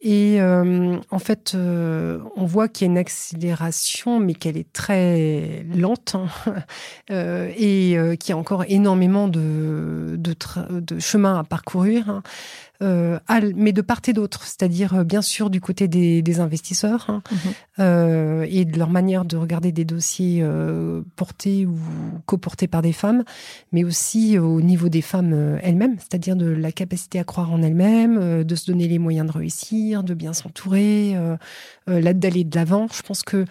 Et euh, en fait, euh, on voit qu'il y a une accélération, mais qu'elle est très lente hein, *laughs* euh, et qu'il y a encore énormément de, de chemin à parcourir, hein, euh, mais de part et d'autre. C'est-à-dire, euh, bien sûr, du côté des, des investisseurs hein, Mhm. euh, et de leur manière de regarder des dossiers euh, portés ou coportés par des femmes, mais aussi au niveau des femmes elles-mêmes, c'est-à-dire de la capacité à croire en elles-mêmes, de se donner les moyens de réussir, de bien s'entourer, là d'aller de l'avant. Je pense que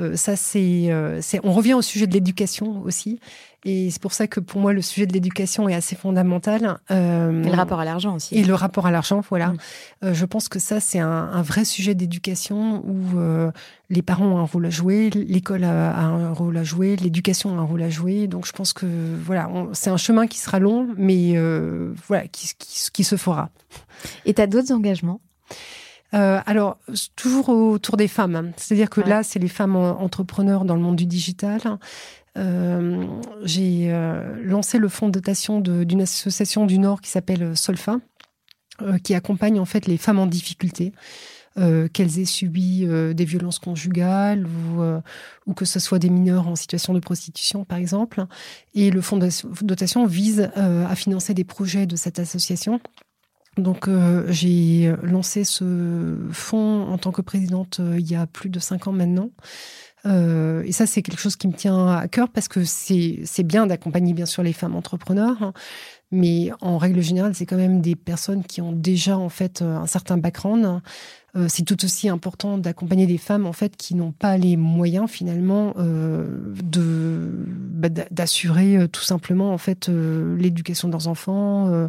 euh, ça c'est, euh, c'est, on revient au sujet de l'éducation aussi, et c'est pour ça que pour moi le sujet de l'éducation est assez fondamental. Euh, Et le rapport à l'argent aussi. et le rapport à l'argent, voilà. Mm. Je pense que ça, c'est un, un vrai sujet d'éducation où les parents ont un rôle à jouer, l'école a, a un rôle à jouer, l'éducation a un rôle à jouer. Donc, je pense que voilà, c'est un chemin qui sera long, mais voilà, qui, qui, qui se fera. Et tu as d'autres engagements? Euh, alors, toujours autour des femmes. hein. C'est-à-dire que Ouais. là, c'est les femmes en- entrepreneurs dans le monde du digital. Euh, J'ai euh, lancé le fonds de dotation d'une association du Nord qui s'appelle Solfa, qui accompagne en fait les femmes en difficulté. euh, qu'elles aient subi euh, des violences conjugales ou, euh, ou que ce soit des mineurs en situation de prostitution, par exemple. Et le fonds de dotation vise à financer des projets de cette association. Donc euh, j'ai lancé ce fonds en tant que présidente euh, il y a plus de cinq ans maintenant. Euh, et ça, c'est quelque chose qui me tient à cœur parce que c'est bien d'accompagner bien sûr les femmes entrepreneurs, hein, mais en règle générale, c'est quand même des personnes qui ont déjà en fait euh, un certain background. Euh, c'est tout aussi important d'accompagner des femmes en fait qui n'ont pas les moyens finalement euh, de bah, d'a- d'assurer euh, tout simplement en fait euh, l'éducation de leurs enfants, euh,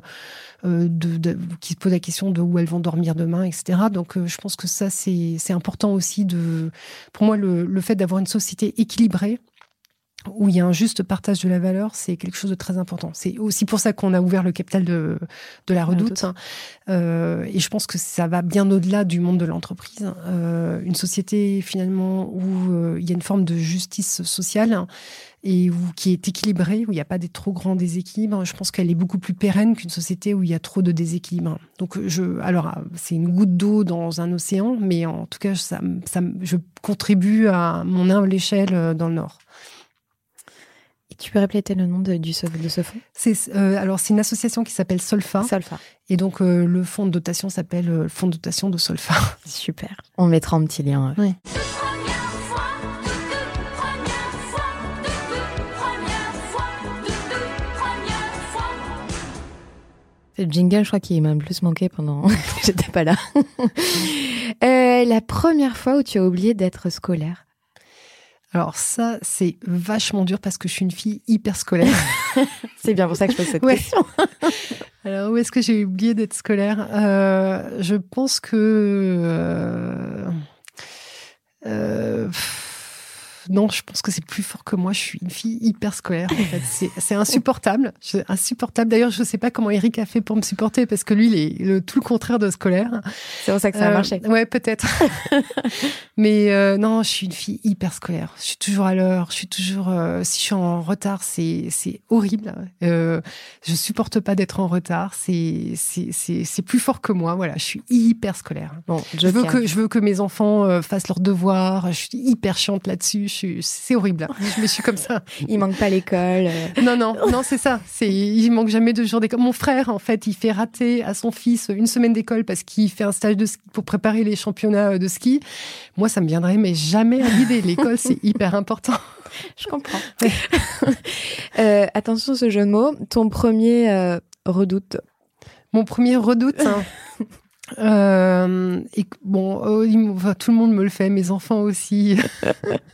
euh, de, de- qui se posent la question de où elles vont dormir demain, etc. Donc je pense que ça c'est c'est important aussi de pour moi le, le fait d'avoir une société équilibrée où il y a un juste partage de la valeur, c'est quelque chose de très important. C'est aussi pour ça qu'on a ouvert le capital de, de la redoute. Euh, et je pense que ça va bien au-delà du monde de l'entreprise. Euh, une société finalement où euh, il y a une forme de justice sociale et où, qui est équilibrée, où il n'y a pas des trop grands déséquilibres. Je pense qu'elle est beaucoup plus pérenne qu'une société où il y a trop de déséquilibres. Donc, je, alors, c'est une goutte d'eau dans un océan, mais en tout cas, ça, ça, je contribue à mon humble échelle dans le Nord. Tu peux répéter le nom de, du, de ce fonds? C'est euh, alors c'est une association qui s'appelle Solfa. Solfa. Et donc euh, le fonds de dotation s'appelle euh, Fonds de dotation de Solfa. *laughs* Super. On mettra un petit lien. Oui. C'est le jingle, je crois qu'il m'a le plus manqué pendant *laughs* que j'étais pas là. *laughs* euh, la première fois où tu as oublié d'être scolaire? Alors ça, c'est vachement dur parce que je suis une fille hyper scolaire. *laughs* c'est bien pour ça que je pose cette Ouais. question. *laughs* Alors où est-ce que j'ai oublié d'être scolaire? Euh, Je pense que... Euh, euh, pff, non, je pense que c'est plus fort que moi. Je suis une fille hyper scolaire. En fait. c'est, insupportable. Je- insupportable. D'ailleurs, je ne sais pas comment Eric a fait pour me supporter parce que lui, il est le, tout le contraire de scolaire. C'est pour ça que ça a Euh, marché. Ouais, peut-être. *laughs* Mais euh, non, je suis une fille hyper scolaire. Je suis toujours à l'heure. Je suis toujours. euh, si je suis en retard, c'est horrible. Je supporte pas d'être en retard. C'est c'est c'est c'est plus fort que moi. Voilà, je suis hyper scolaire. Bon, Je veux que je veux que mes enfants fassent leurs devoirs. Je suis hyper chiante là-dessus. Suis c'est horrible. Je me suis comme ça. Il manque pas l'école. euh. Non, non, non, c'est ça. C'est, il manque jamais de jours d'école. Mon frère, en fait, il fait rater à son fils une semaine d'école parce qu'il fait un stage de ski pour préparer les championnats de ski. Moi, ça me viendrait, mais jamais à l'idée. L'école, c'est *laughs* hyper important. Je comprends. *laughs* Euh, attention, ce jeu de mots. Ton premier euh, redoute. Mon premier redoute. hein. *laughs* Euh, et bon, oh, tout le monde me le fait, mes enfants aussi.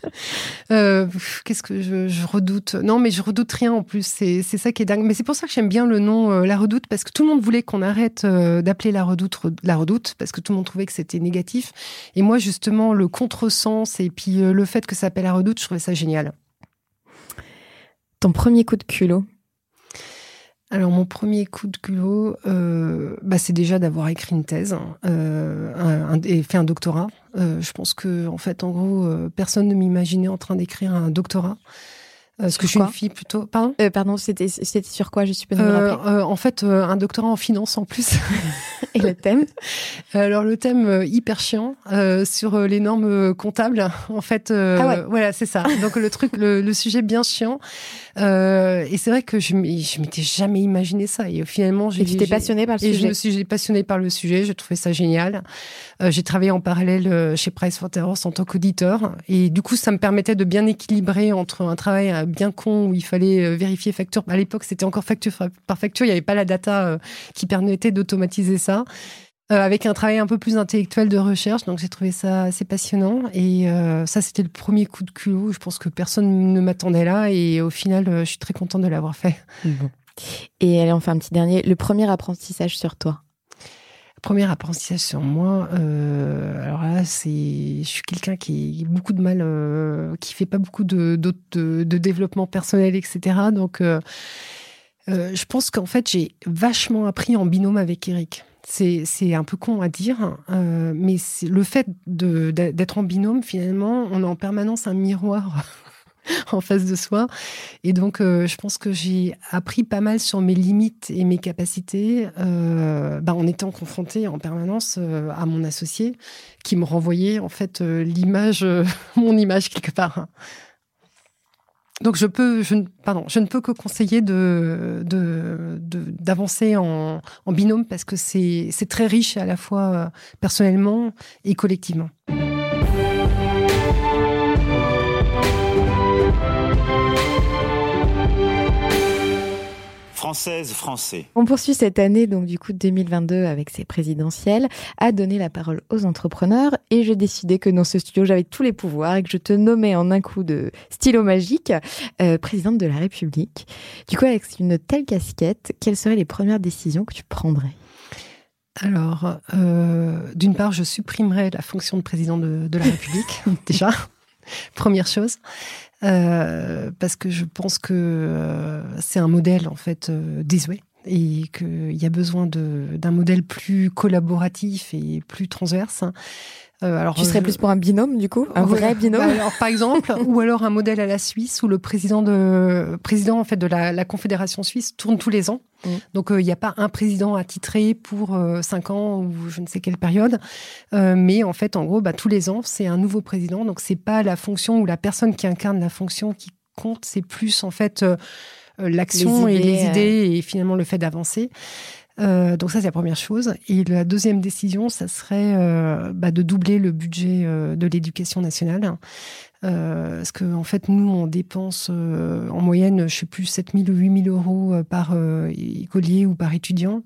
*laughs* euh, Qu'est-ce que je, je, redoute Non, mais je redoute rien en plus. C'est ça qui est dingue. Mais c'est pour ça que j'aime bien le nom euh, La Redoute, parce que tout le monde voulait qu'on arrête euh, d'appeler La Redoute La Redoute, parce que tout le monde trouvait que c'était négatif. Et moi, justement, le contresens et puis euh, le fait que ça s'appelle La Redoute, je trouvais ça génial. Ton premier coup de culot? Alors mon premier coup de culot, euh, bah, c'est déjà d'avoir écrit une thèse euh, et fait un doctorat. Euh, je pense que en fait, en gros, personne ne m'imaginait en train d'écrire un doctorat. Parce que je suis une fille plutôt. Pardon Pardon, c'était sur quoi Je suis pas En fait, un doctorat en finance en plus. *laughs* Et le thème? Alors le thème hyper chiant sur les normes comptables. En fait, ah ouais. voilà, c'est ça. Donc le truc, le, le sujet bien chiant. Euh, et c'est vrai que je, je m'étais jamais imaginé ça. Et finalement, j'ai. t'es passionnée par le et sujet. je me suis passionnée par le sujet. J'ai trouvé ça génial. Euh, j'ai travaillé en parallèle euh, chez Pricewaterhouse en tant qu'auditeur. Et du coup, ça me permettait de bien équilibrer entre un travail euh, bien con où il fallait vérifier facture. À l'époque, c'était encore facture par facture. Il n'y avait pas la data qui permettait d'automatiser ça. Euh, avec un travail un peu plus intellectuel de recherche. Donc j'ai trouvé ça assez passionnant. Et euh, ça, c'était le premier coup de culot. Je pense que personne ne m'attendait là. Et au final, euh, je suis très contente de l'avoir fait. Bon. Et allez, enfin un petit dernier. Le premier apprentissage sur toi premier apprentissage sur moi, euh, alors là, c'est, je suis quelqu'un qui a beaucoup de mal, euh, qui fait pas beaucoup de, développement personnel, etc. Donc, euh, je pense qu'en fait, j'ai vachement appris en binôme avec Eric. C'est un peu con à dire, euh, mais le fait d'être en binôme, finalement, on a en permanence un miroir *laughs* *laughs* en face de soi. Et donc, euh, je pense que j'ai appris pas mal sur mes limites et mes capacités euh, bah, en étant confrontée en permanence à mon associé qui me renvoyait en fait l'image, *laughs* mon image quelque part. Donc je peux, je, pardon, je ne peux que conseiller d'avancer en, binôme parce que c'est très riche à la fois euh, personnellement et collectivement. Française, Français. On poursuit cette année, donc du coup 2022 avec ces présidentielles, à donner la parole aux entrepreneurs et j'ai décidé que dans ce studio j'avais tous les pouvoirs et que je te nommais en un coup de stylo magique euh, présidente de la République. Du coup, avec une telle casquette, quelles seraient les premières décisions que tu prendrais? Alors, euh, d'une part, je supprimerais la fonction de président de, de la République, *laughs* déjà, *laughs* première chose. Euh, parce que je pense que euh, c'est un modèle en fait euh, désuet et qu'il y a besoin d'un modèle plus collaboratif et plus transverse. Euh, alors, tu serais plus pour un binôme, du coup, un vrai binôme. Bah, alors, par exemple, *laughs* ou alors un modèle à la Suisse où le président de président en fait de la, la Confédération suisse tourne tous les ans. Mm. Donc il n'y a pas un président attitré pour cinq ans ou je ne sais quelle période, euh, mais en fait en gros bah, tous les ans c'est un nouveau président. Donc c'est pas la fonction ou la personne qui incarne la fonction qui compte, c'est plus en fait l'action et les idées et finalement le fait d'avancer. Euh, donc ça, c'est la première chose. Et la deuxième décision, ça serait euh, bah, de doubler le budget euh, de l'éducation nationale. Euh, parce qu'en en fait, nous, on dépense euh, en moyenne, je sais plus, 7 000 ou 8 000 euros par écolier ou par étudiant.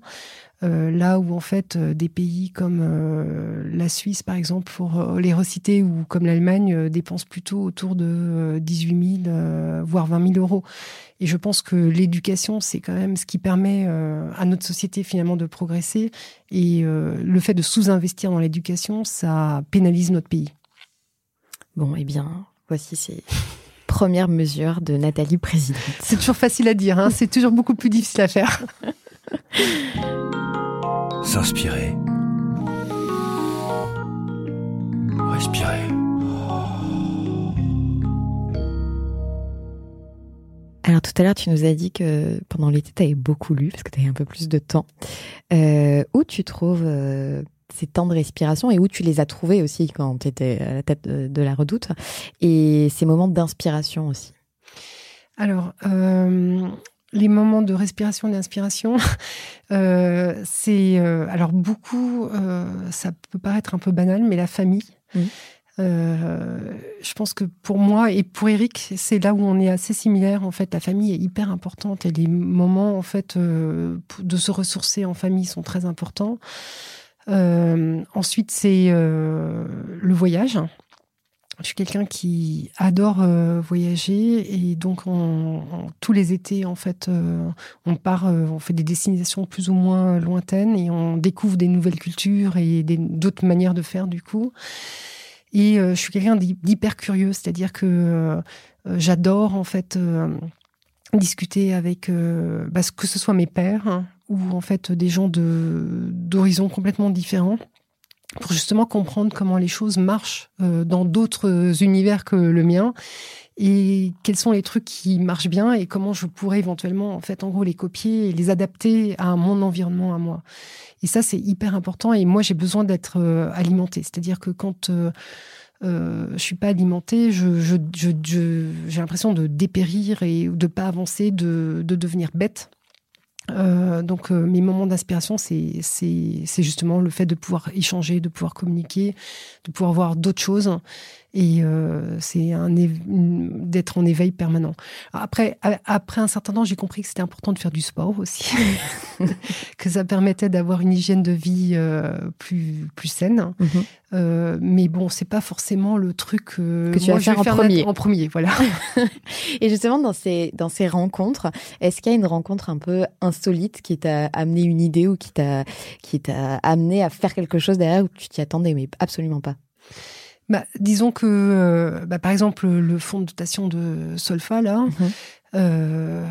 Euh, là où en fait des pays comme euh, la Suisse par exemple pour les reciter ou comme l'Allemagne dépensent plutôt autour de 18 000 voire 20 000 euros et je pense que l'éducation, c'est quand même ce qui permet euh, à notre société finalement de progresser. Et euh, le fait de sous-investir dans l'éducation, ça pénalise notre pays. Bon, eh bien, voici ces premières mesures de Nathalie Présidente. C'est toujours facile à dire, hein c'est toujours beaucoup plus difficile à faire. S'inspirer. Respirer. Alors tout à l'heure, tu nous as dit que pendant l'été, tu avais beaucoup lu, parce que tu avais un peu plus de temps. Euh, où tu trouves euh, ces temps de respiration et où tu les as trouvés aussi quand tu étais à la tête de, la redoute et ces moments d'inspiration aussi Alors, euh, les moments de respiration et d'inspiration, *laughs* c'est... alors beaucoup, ça peut paraître un peu banal, mais la famille. Mmh. Euh, je pense que pour moi et pour Eric, c'est là où on est assez similaire. En fait, la famille est hyper importante et les moments en fait euh, de se ressourcer en famille sont très importants. Ensuite, c'est le voyage. Je suis quelqu'un qui adore voyager et donc tous les étés, en fait, on part, on fait des destinations plus ou moins lointaines et on découvre des nouvelles cultures et d'autres manières de faire du coup. Et je suis quelqu'un d'hyper curieux, c'est-à-dire que j'adore en fait discuter avec bah, que ce soit mes pères hein, ou en fait des gens d'horizons complètement différents pour justement comprendre comment les choses marchent euh, dans d'autres univers que le mien et quels sont les trucs qui marchent bien et comment je pourrais éventuellement en fait en gros les copier et les adapter à mon environnement à moi. Et ça c'est hyper important et moi j'ai besoin d'être euh, alimenté, c'est-à-dire que quand euh, euh, je suis pas alimentée, je, j'ai l'impression de dépérir et de pas avancer, de, de devenir bête. Euh, donc euh, mes moments d'inspiration, c'est justement le fait de pouvoir échanger, de pouvoir communiquer, de pouvoir voir d'autres choses. Et euh, c'est un d'être en éveil permanent. Après, après un certain temps, j'ai compris que c'était important de faire du sport aussi, *laughs* *laughs* que ça permettait d'avoir une hygiène de vie plus plus saine. Mhm. mais bon, c'est pas forcément le truc que tu vas faire en premier. En premier, voilà. *laughs* Et justement, dans ces dans ces rencontres, est-ce qu'il y a une rencontre un peu insolite qui t'a amené une idée ou qui t'a qui t'a amené à faire quelque chose derrière où tu t'y attendais mais absolument pas? Bah, disons que, euh, bah, par exemple, le fonds de dotation de Solfa, là, mhm. euh,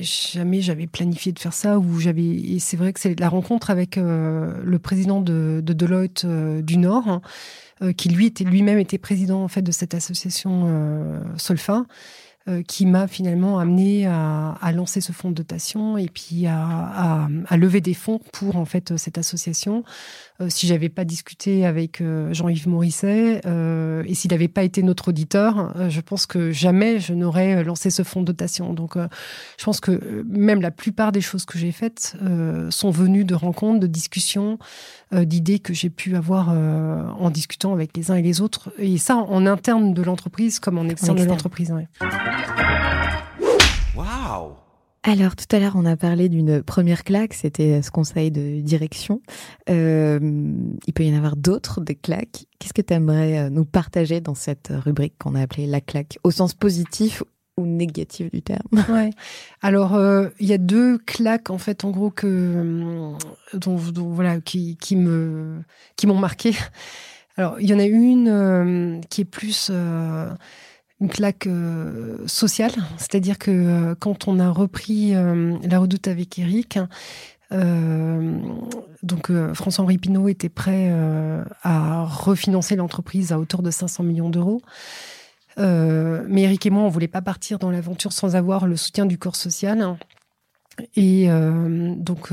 jamais j'avais planifié de faire ça, ou j'avais. Et c'est vrai que c'est la rencontre avec euh, le président de, de Deloitte du Nord, hein, qui lui était lui-même était président en fait de cette association Solfa. Qui m'a finalement amené à, à, lancer ce fonds de dotation et puis à, à, à, lever des fonds pour en fait cette association. Euh, si j'avais pas discuté avec euh, Jean-Yves Morisset euh, et s'il n'avait pas été notre auditeur, euh, je pense que jamais je n'aurais lancé ce fonds de dotation. Donc, je pense que même la plupart des choses que j'ai faites sont venues de rencontres, de discussions, d'idées que j'ai pu avoir en discutant avec les uns et les autres. Et ça, en interne de l'entreprise comme en externe, de l'entreprise. Ouais. Alors tout à l'heure, on a parlé d'une première claque, c'était ce conseil de direction. Euh, il peut y en avoir d'autres, des claques. Qu'est-ce que tu aimerais euh, nous partager dans cette rubrique qu'on a appelée la claque, au sens positif ou négatif du terme? *laughs* Ouais. Alors euh, il y a deux claques en fait, en gros que dont, voilà qui, qui me qui m'ont marqué. Alors il y en a une qui est plus claque euh, sociale, c'est-à-dire que euh, quand on a repris euh, la redoute avec Eric, donc François-Henri Pinault était prêt à refinancer l'entreprise à hauteur de 500 millions d'euros. mais Eric et moi, on voulait pas partir dans l'aventure sans avoir le soutien du corps social. Et donc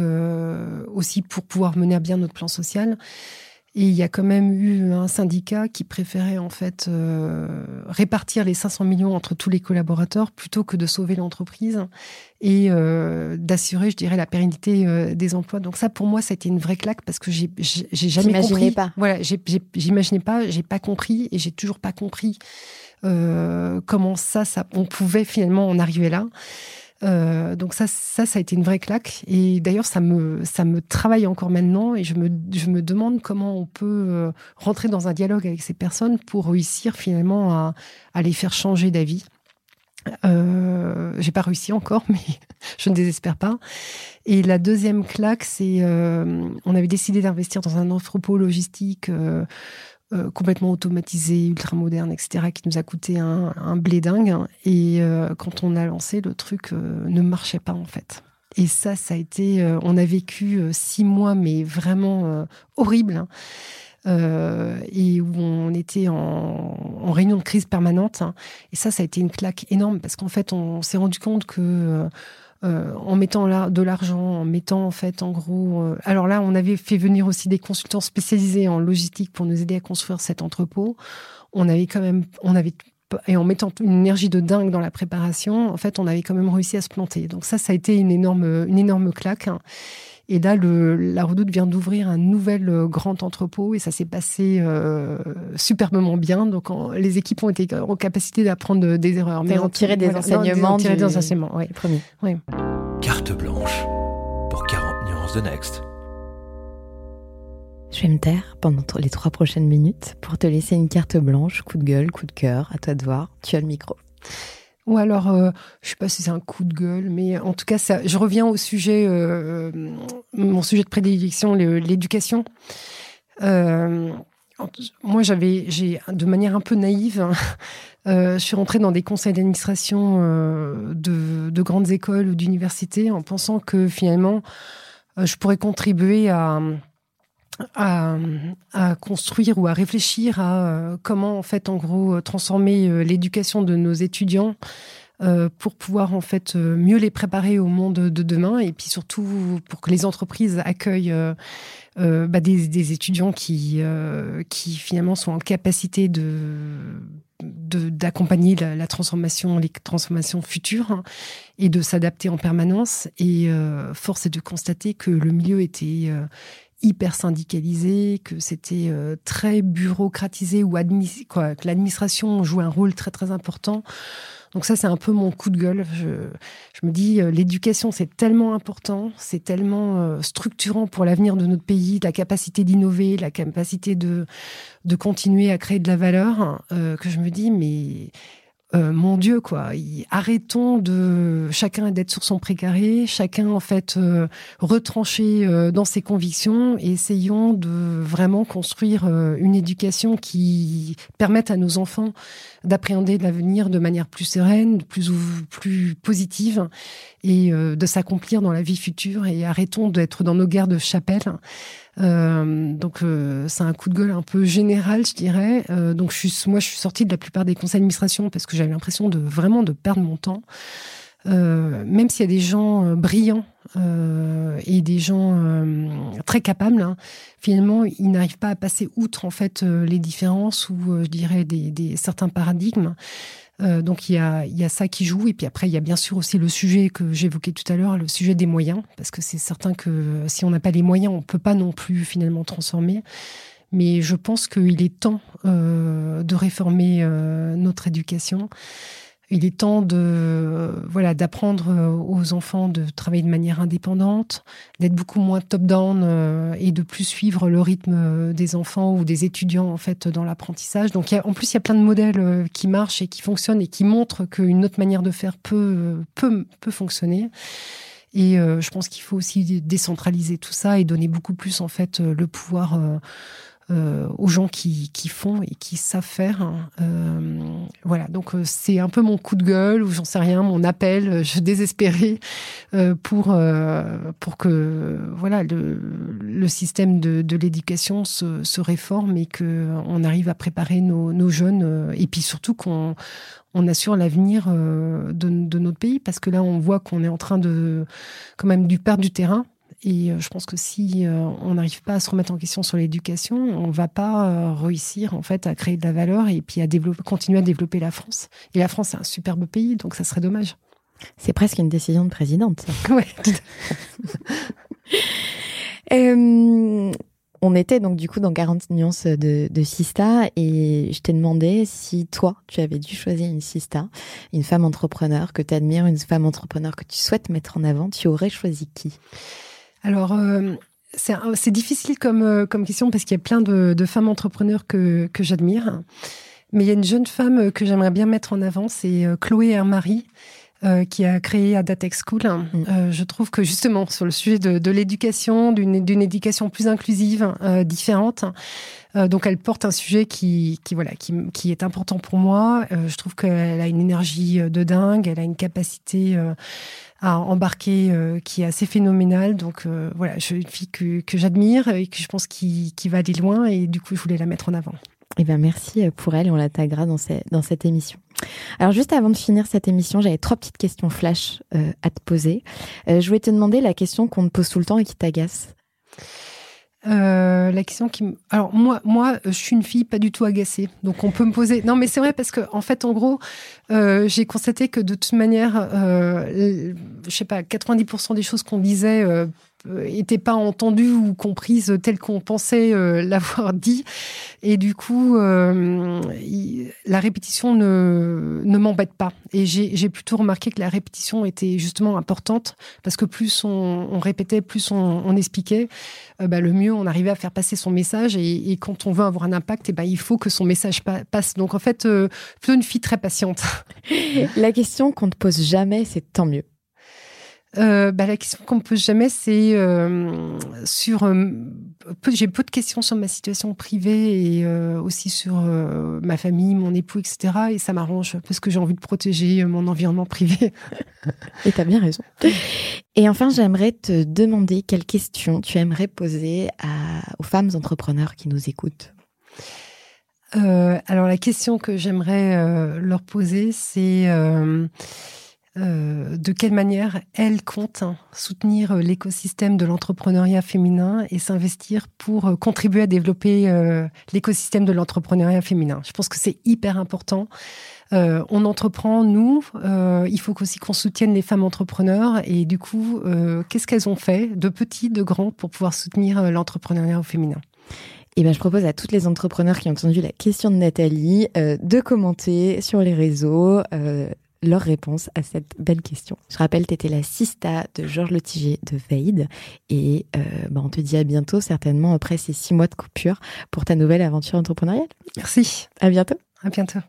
aussi pour pouvoir mener à bien notre plan social. Et il y a quand même eu un syndicat qui préférait en fait euh, répartir les 500 millions entre tous les collaborateurs plutôt que de sauver l'entreprise et euh, d'assurer, je dirais, la pérennité euh, des emplois. Donc ça, pour moi, ça a été une vraie claque parce que j'ai jamais compris. pas. Voilà, j'imaginais pas, j'ai pas compris et j'ai toujours pas compris comment ça, ça, on pouvait finalement en arriver là. Euh, donc ça, ça, ça a été une vraie claque. Et d'ailleurs, ça me, ça me travaille encore maintenant. Et je me, je me demande comment on peut euh, rentrer dans un dialogue avec ces personnes pour réussir finalement à, à les faire changer d'avis. Euh, j'ai pas réussi encore, *laughs* mais je ne désespère pas. Et la deuxième claque, c'est euh, on avait décidé d'investir dans un entrepôt logistique euh, euh, complètement automatisé, ultra moderne, etc., qui nous a coûté un, un blé dingue. Et euh, quand on a lancé, le truc euh, ne marchait pas en fait. Et ça, ça a été, on a vécu six mois, mais vraiment horrible. Hein. et où on était en, réunion de crise permanente. Hein. Et ça, ça a été une claque énorme parce qu'en fait, on s'est rendu compte que euh, en mettant de l'argent, en mettant en fait en gros. Euh, alors là, on avait fait venir aussi des consultants spécialisés en logistique pour nous aider à construire cet entrepôt. On avait quand même, on avait et en mettant une énergie de dingue dans la préparation, en fait, on avait quand même réussi à se planter. Donc ça, ça a été une énorme, une énorme claque. Et là, le, la Redoute vient d'ouvrir un nouvel euh, grand entrepôt et ça s'est passé euh, superbement bien. Donc, les équipes ont été en capacité d'apprendre des erreurs. Mais en tirer des enseignements. tirer des enseignements, oui. Premier. Carte blanche pour 40 nuances de Next. Je vais me taire pendant les trois prochaines minutes pour te laisser une carte blanche, coup de gueule, coup de cœur, à toi de voir. Tu as le micro. Ou alors, euh, je sais pas si c'est un coup de gueule, mais en tout cas, ça, je reviens au sujet, euh, mon sujet de prédilection, l'éducation. Euh, moi, j'avais, j'ai, de manière un peu naïve, *laughs* euh, je suis rentrée dans des conseils d'administration de, de, grandes écoles ou d'universités en pensant que finalement, je pourrais contribuer à, à, construire ou à réfléchir à euh, comment, en fait, en gros, transformer euh, l'éducation de nos étudiants euh, pour pouvoir en fait mieux les préparer au monde de demain et puis surtout pour que les entreprises accueillent euh, euh, bah, des, étudiants qui, qui finalement sont en capacité de d'accompagner la, la, transformation, les transformations futures hein, et de s'adapter en permanence. Et force est de constater que le milieu était hyper syndicalisé, que c'était euh, très bureaucratisé ou quoi, que l'administration jouait un rôle très très important. Donc ça, c'est un peu mon coup de gueule. Je, je me dis, euh, l'éducation, c'est tellement important, c'est tellement euh, structurant pour l'avenir de notre pays, la capacité d'innover, la capacité de, de continuer à créer de la valeur, euh, que je me dis, mais euh, mon Dieu, quoi. arrêtons de chacun d'être sur son précaré, chacun en fait euh, retranché euh, dans ses convictions et essayons de vraiment construire une éducation qui permette à nos enfants d'appréhender l'avenir de manière plus sereine, plus plus positive et de s'accomplir dans la vie future et arrêtons d'être dans nos guerres de chapelle. Euh, donc euh, c'est un coup de gueule un peu général, je dirais. Euh, donc je suis, moi, je suis sortie de la plupart des conseils d'administration parce que j'avais l'impression de vraiment de perdre mon temps. Euh, même s'il y a des gens euh, brillants et des gens très capables, hein, finalement, ils n'arrivent pas à passer outre en fait les différences ou je dirais des, des certains paradigmes. Euh, donc il y, a, y a ça qui joue. Et puis après, il y a bien sûr aussi le sujet que j'évoquais tout à l'heure, le sujet des moyens, parce que c'est certain que si on n'a pas les moyens, on ne peut pas non plus finalement transformer. Mais je pense qu'il est temps euh, de réformer euh, notre éducation il est temps de voilà d'apprendre euh, aux enfants de travailler de manière indépendante, d'être beaucoup moins top-down euh, et de plus suivre le rythme euh, des enfants ou des étudiants en fait dans l'apprentissage. Donc y a, en plus il y a plein de modèles qui marchent et qui fonctionnent et qui montrent qu'une autre manière de faire peut peut peut fonctionner. Et je pense qu'il faut aussi décentraliser tout ça et donner beaucoup plus en fait le pouvoir euh, euh, aux gens qui, qui, font et qui savent faire. Hein. Euh, voilà, donc euh, c'est un peu mon coup de gueule ou j'en sais rien, mon appel, euh, je désespérais euh, pour pour que voilà le, le système de, de l'éducation se, se, réforme et que on arrive à préparer nos, nos jeunes et puis surtout qu'on on assure l'avenir de, de, notre pays parce que là on voit qu'on est en train de quand même du perdre du terrain et euh, je pense que si euh, on n'arrive pas à se remettre en question sur l'éducation, on va pas euh, réussir en fait à créer de la valeur et puis à développer, continuer à développer la France. Et la France, c'est un superbe pays, donc ça serait dommage. C'est presque une décision de présidente. Ça. *laughs* Ouais. *laughs* euh, on était donc du coup dans 40 nuances de, de Sista et je t'ai demandé si toi, tu avais dû choisir une Sista, une femme entrepreneur que tu admires, une femme entrepreneur que tu souhaites mettre en avant, tu aurais choisi qui? Alors, euh, c'est difficile comme, euh, comme question parce qu'il y a plein de, de femmes entrepreneurs que, que j'admire. Mais il y a une jeune femme que j'aimerais bien mettre en avant, c'est euh, Chloé Hermary. Euh, qui a créé Adatex School. Mm. Euh, je trouve que justement sur le sujet de, de l'éducation, d'une éducation plus inclusive, euh, différente, donc elle porte un sujet qui, qui voilà, qui, qui est important pour moi. je trouve qu'elle a une énergie de dingue, elle a une capacité à embarquer euh, qui est assez phénoménal. Donc euh, voilà, je suis une fille que, que j'admire et que je pense qui, qui va aller loin et du coup je voulais la mettre en avant. Eh bien, merci pour elle et on la taguera dans, ces, dans cette émission. Alors, juste avant de finir cette émission, j'avais trois petites questions flash euh, à te poser. Euh, je voulais te demander la question qu'on te pose tout le temps et qui t'agace. Euh, la question qui alors moi moi je suis une fille pas du tout agacée. Donc on peut me poser non mais c'est vrai parce que en fait en gros euh, j'ai constaté que de toute manière euh, je sais pas 90% des choses qu'on disait euh, n'était pas entendue ou comprise telle qu'on pensait *laughs* l'avoir dit. Et du coup, la répétition ne, ne m'embête pas. Et j'ai plutôt remarqué que la répétition était justement importante parce que plus on, répétait, plus on, expliquait, bah, le mieux on arrivait à faire passer son message. Et, quand on veut avoir un impact, et eh ben, il faut que son message passe. Donc en fait, plutôt une fille très patiente. *laughs* La question qu'on ne pose jamais, c'est tant mieux. Euh, bah, la question qu'on me pose jamais, c'est euh, sur. Euh, j'ai peu de questions sur ma situation privée et aussi sur ma famille, mon époux, etc. Et ça m'arrange parce que j'ai envie de protéger mon environnement privé. *laughs* et tu as bien raison. Et enfin, j'aimerais te demander quelles questions tu aimerais poser aux femmes entrepreneurs qui nous écoutent. alors la question que j'aimerais leur poser, c'est euh, de quelle manière elle compte soutenir euh, l'écosystème de l'entrepreneuriat féminin et s'investir pour euh, contribuer à développer l'écosystème de l'entrepreneuriat féminin? Je pense que c'est hyper important. on entreprend, nous, il faut aussi qu'on soutienne les femmes entrepreneurs et du coup, qu'est-ce qu'elles ont fait de petit, de grand pour pouvoir soutenir l'entrepreneuriat féminin? Eh ben, je propose à toutes les entrepreneurs qui ont entendu la question de Nathalie de commenter sur les réseaux, leur réponse à cette belle question. Je rappelle, tu étais la sista de Georges Letiger de Veid et euh, bah, on te dit à bientôt, certainement après ces six mois de coupure pour ta nouvelle aventure entrepreneuriale. Merci. À bientôt. À bientôt.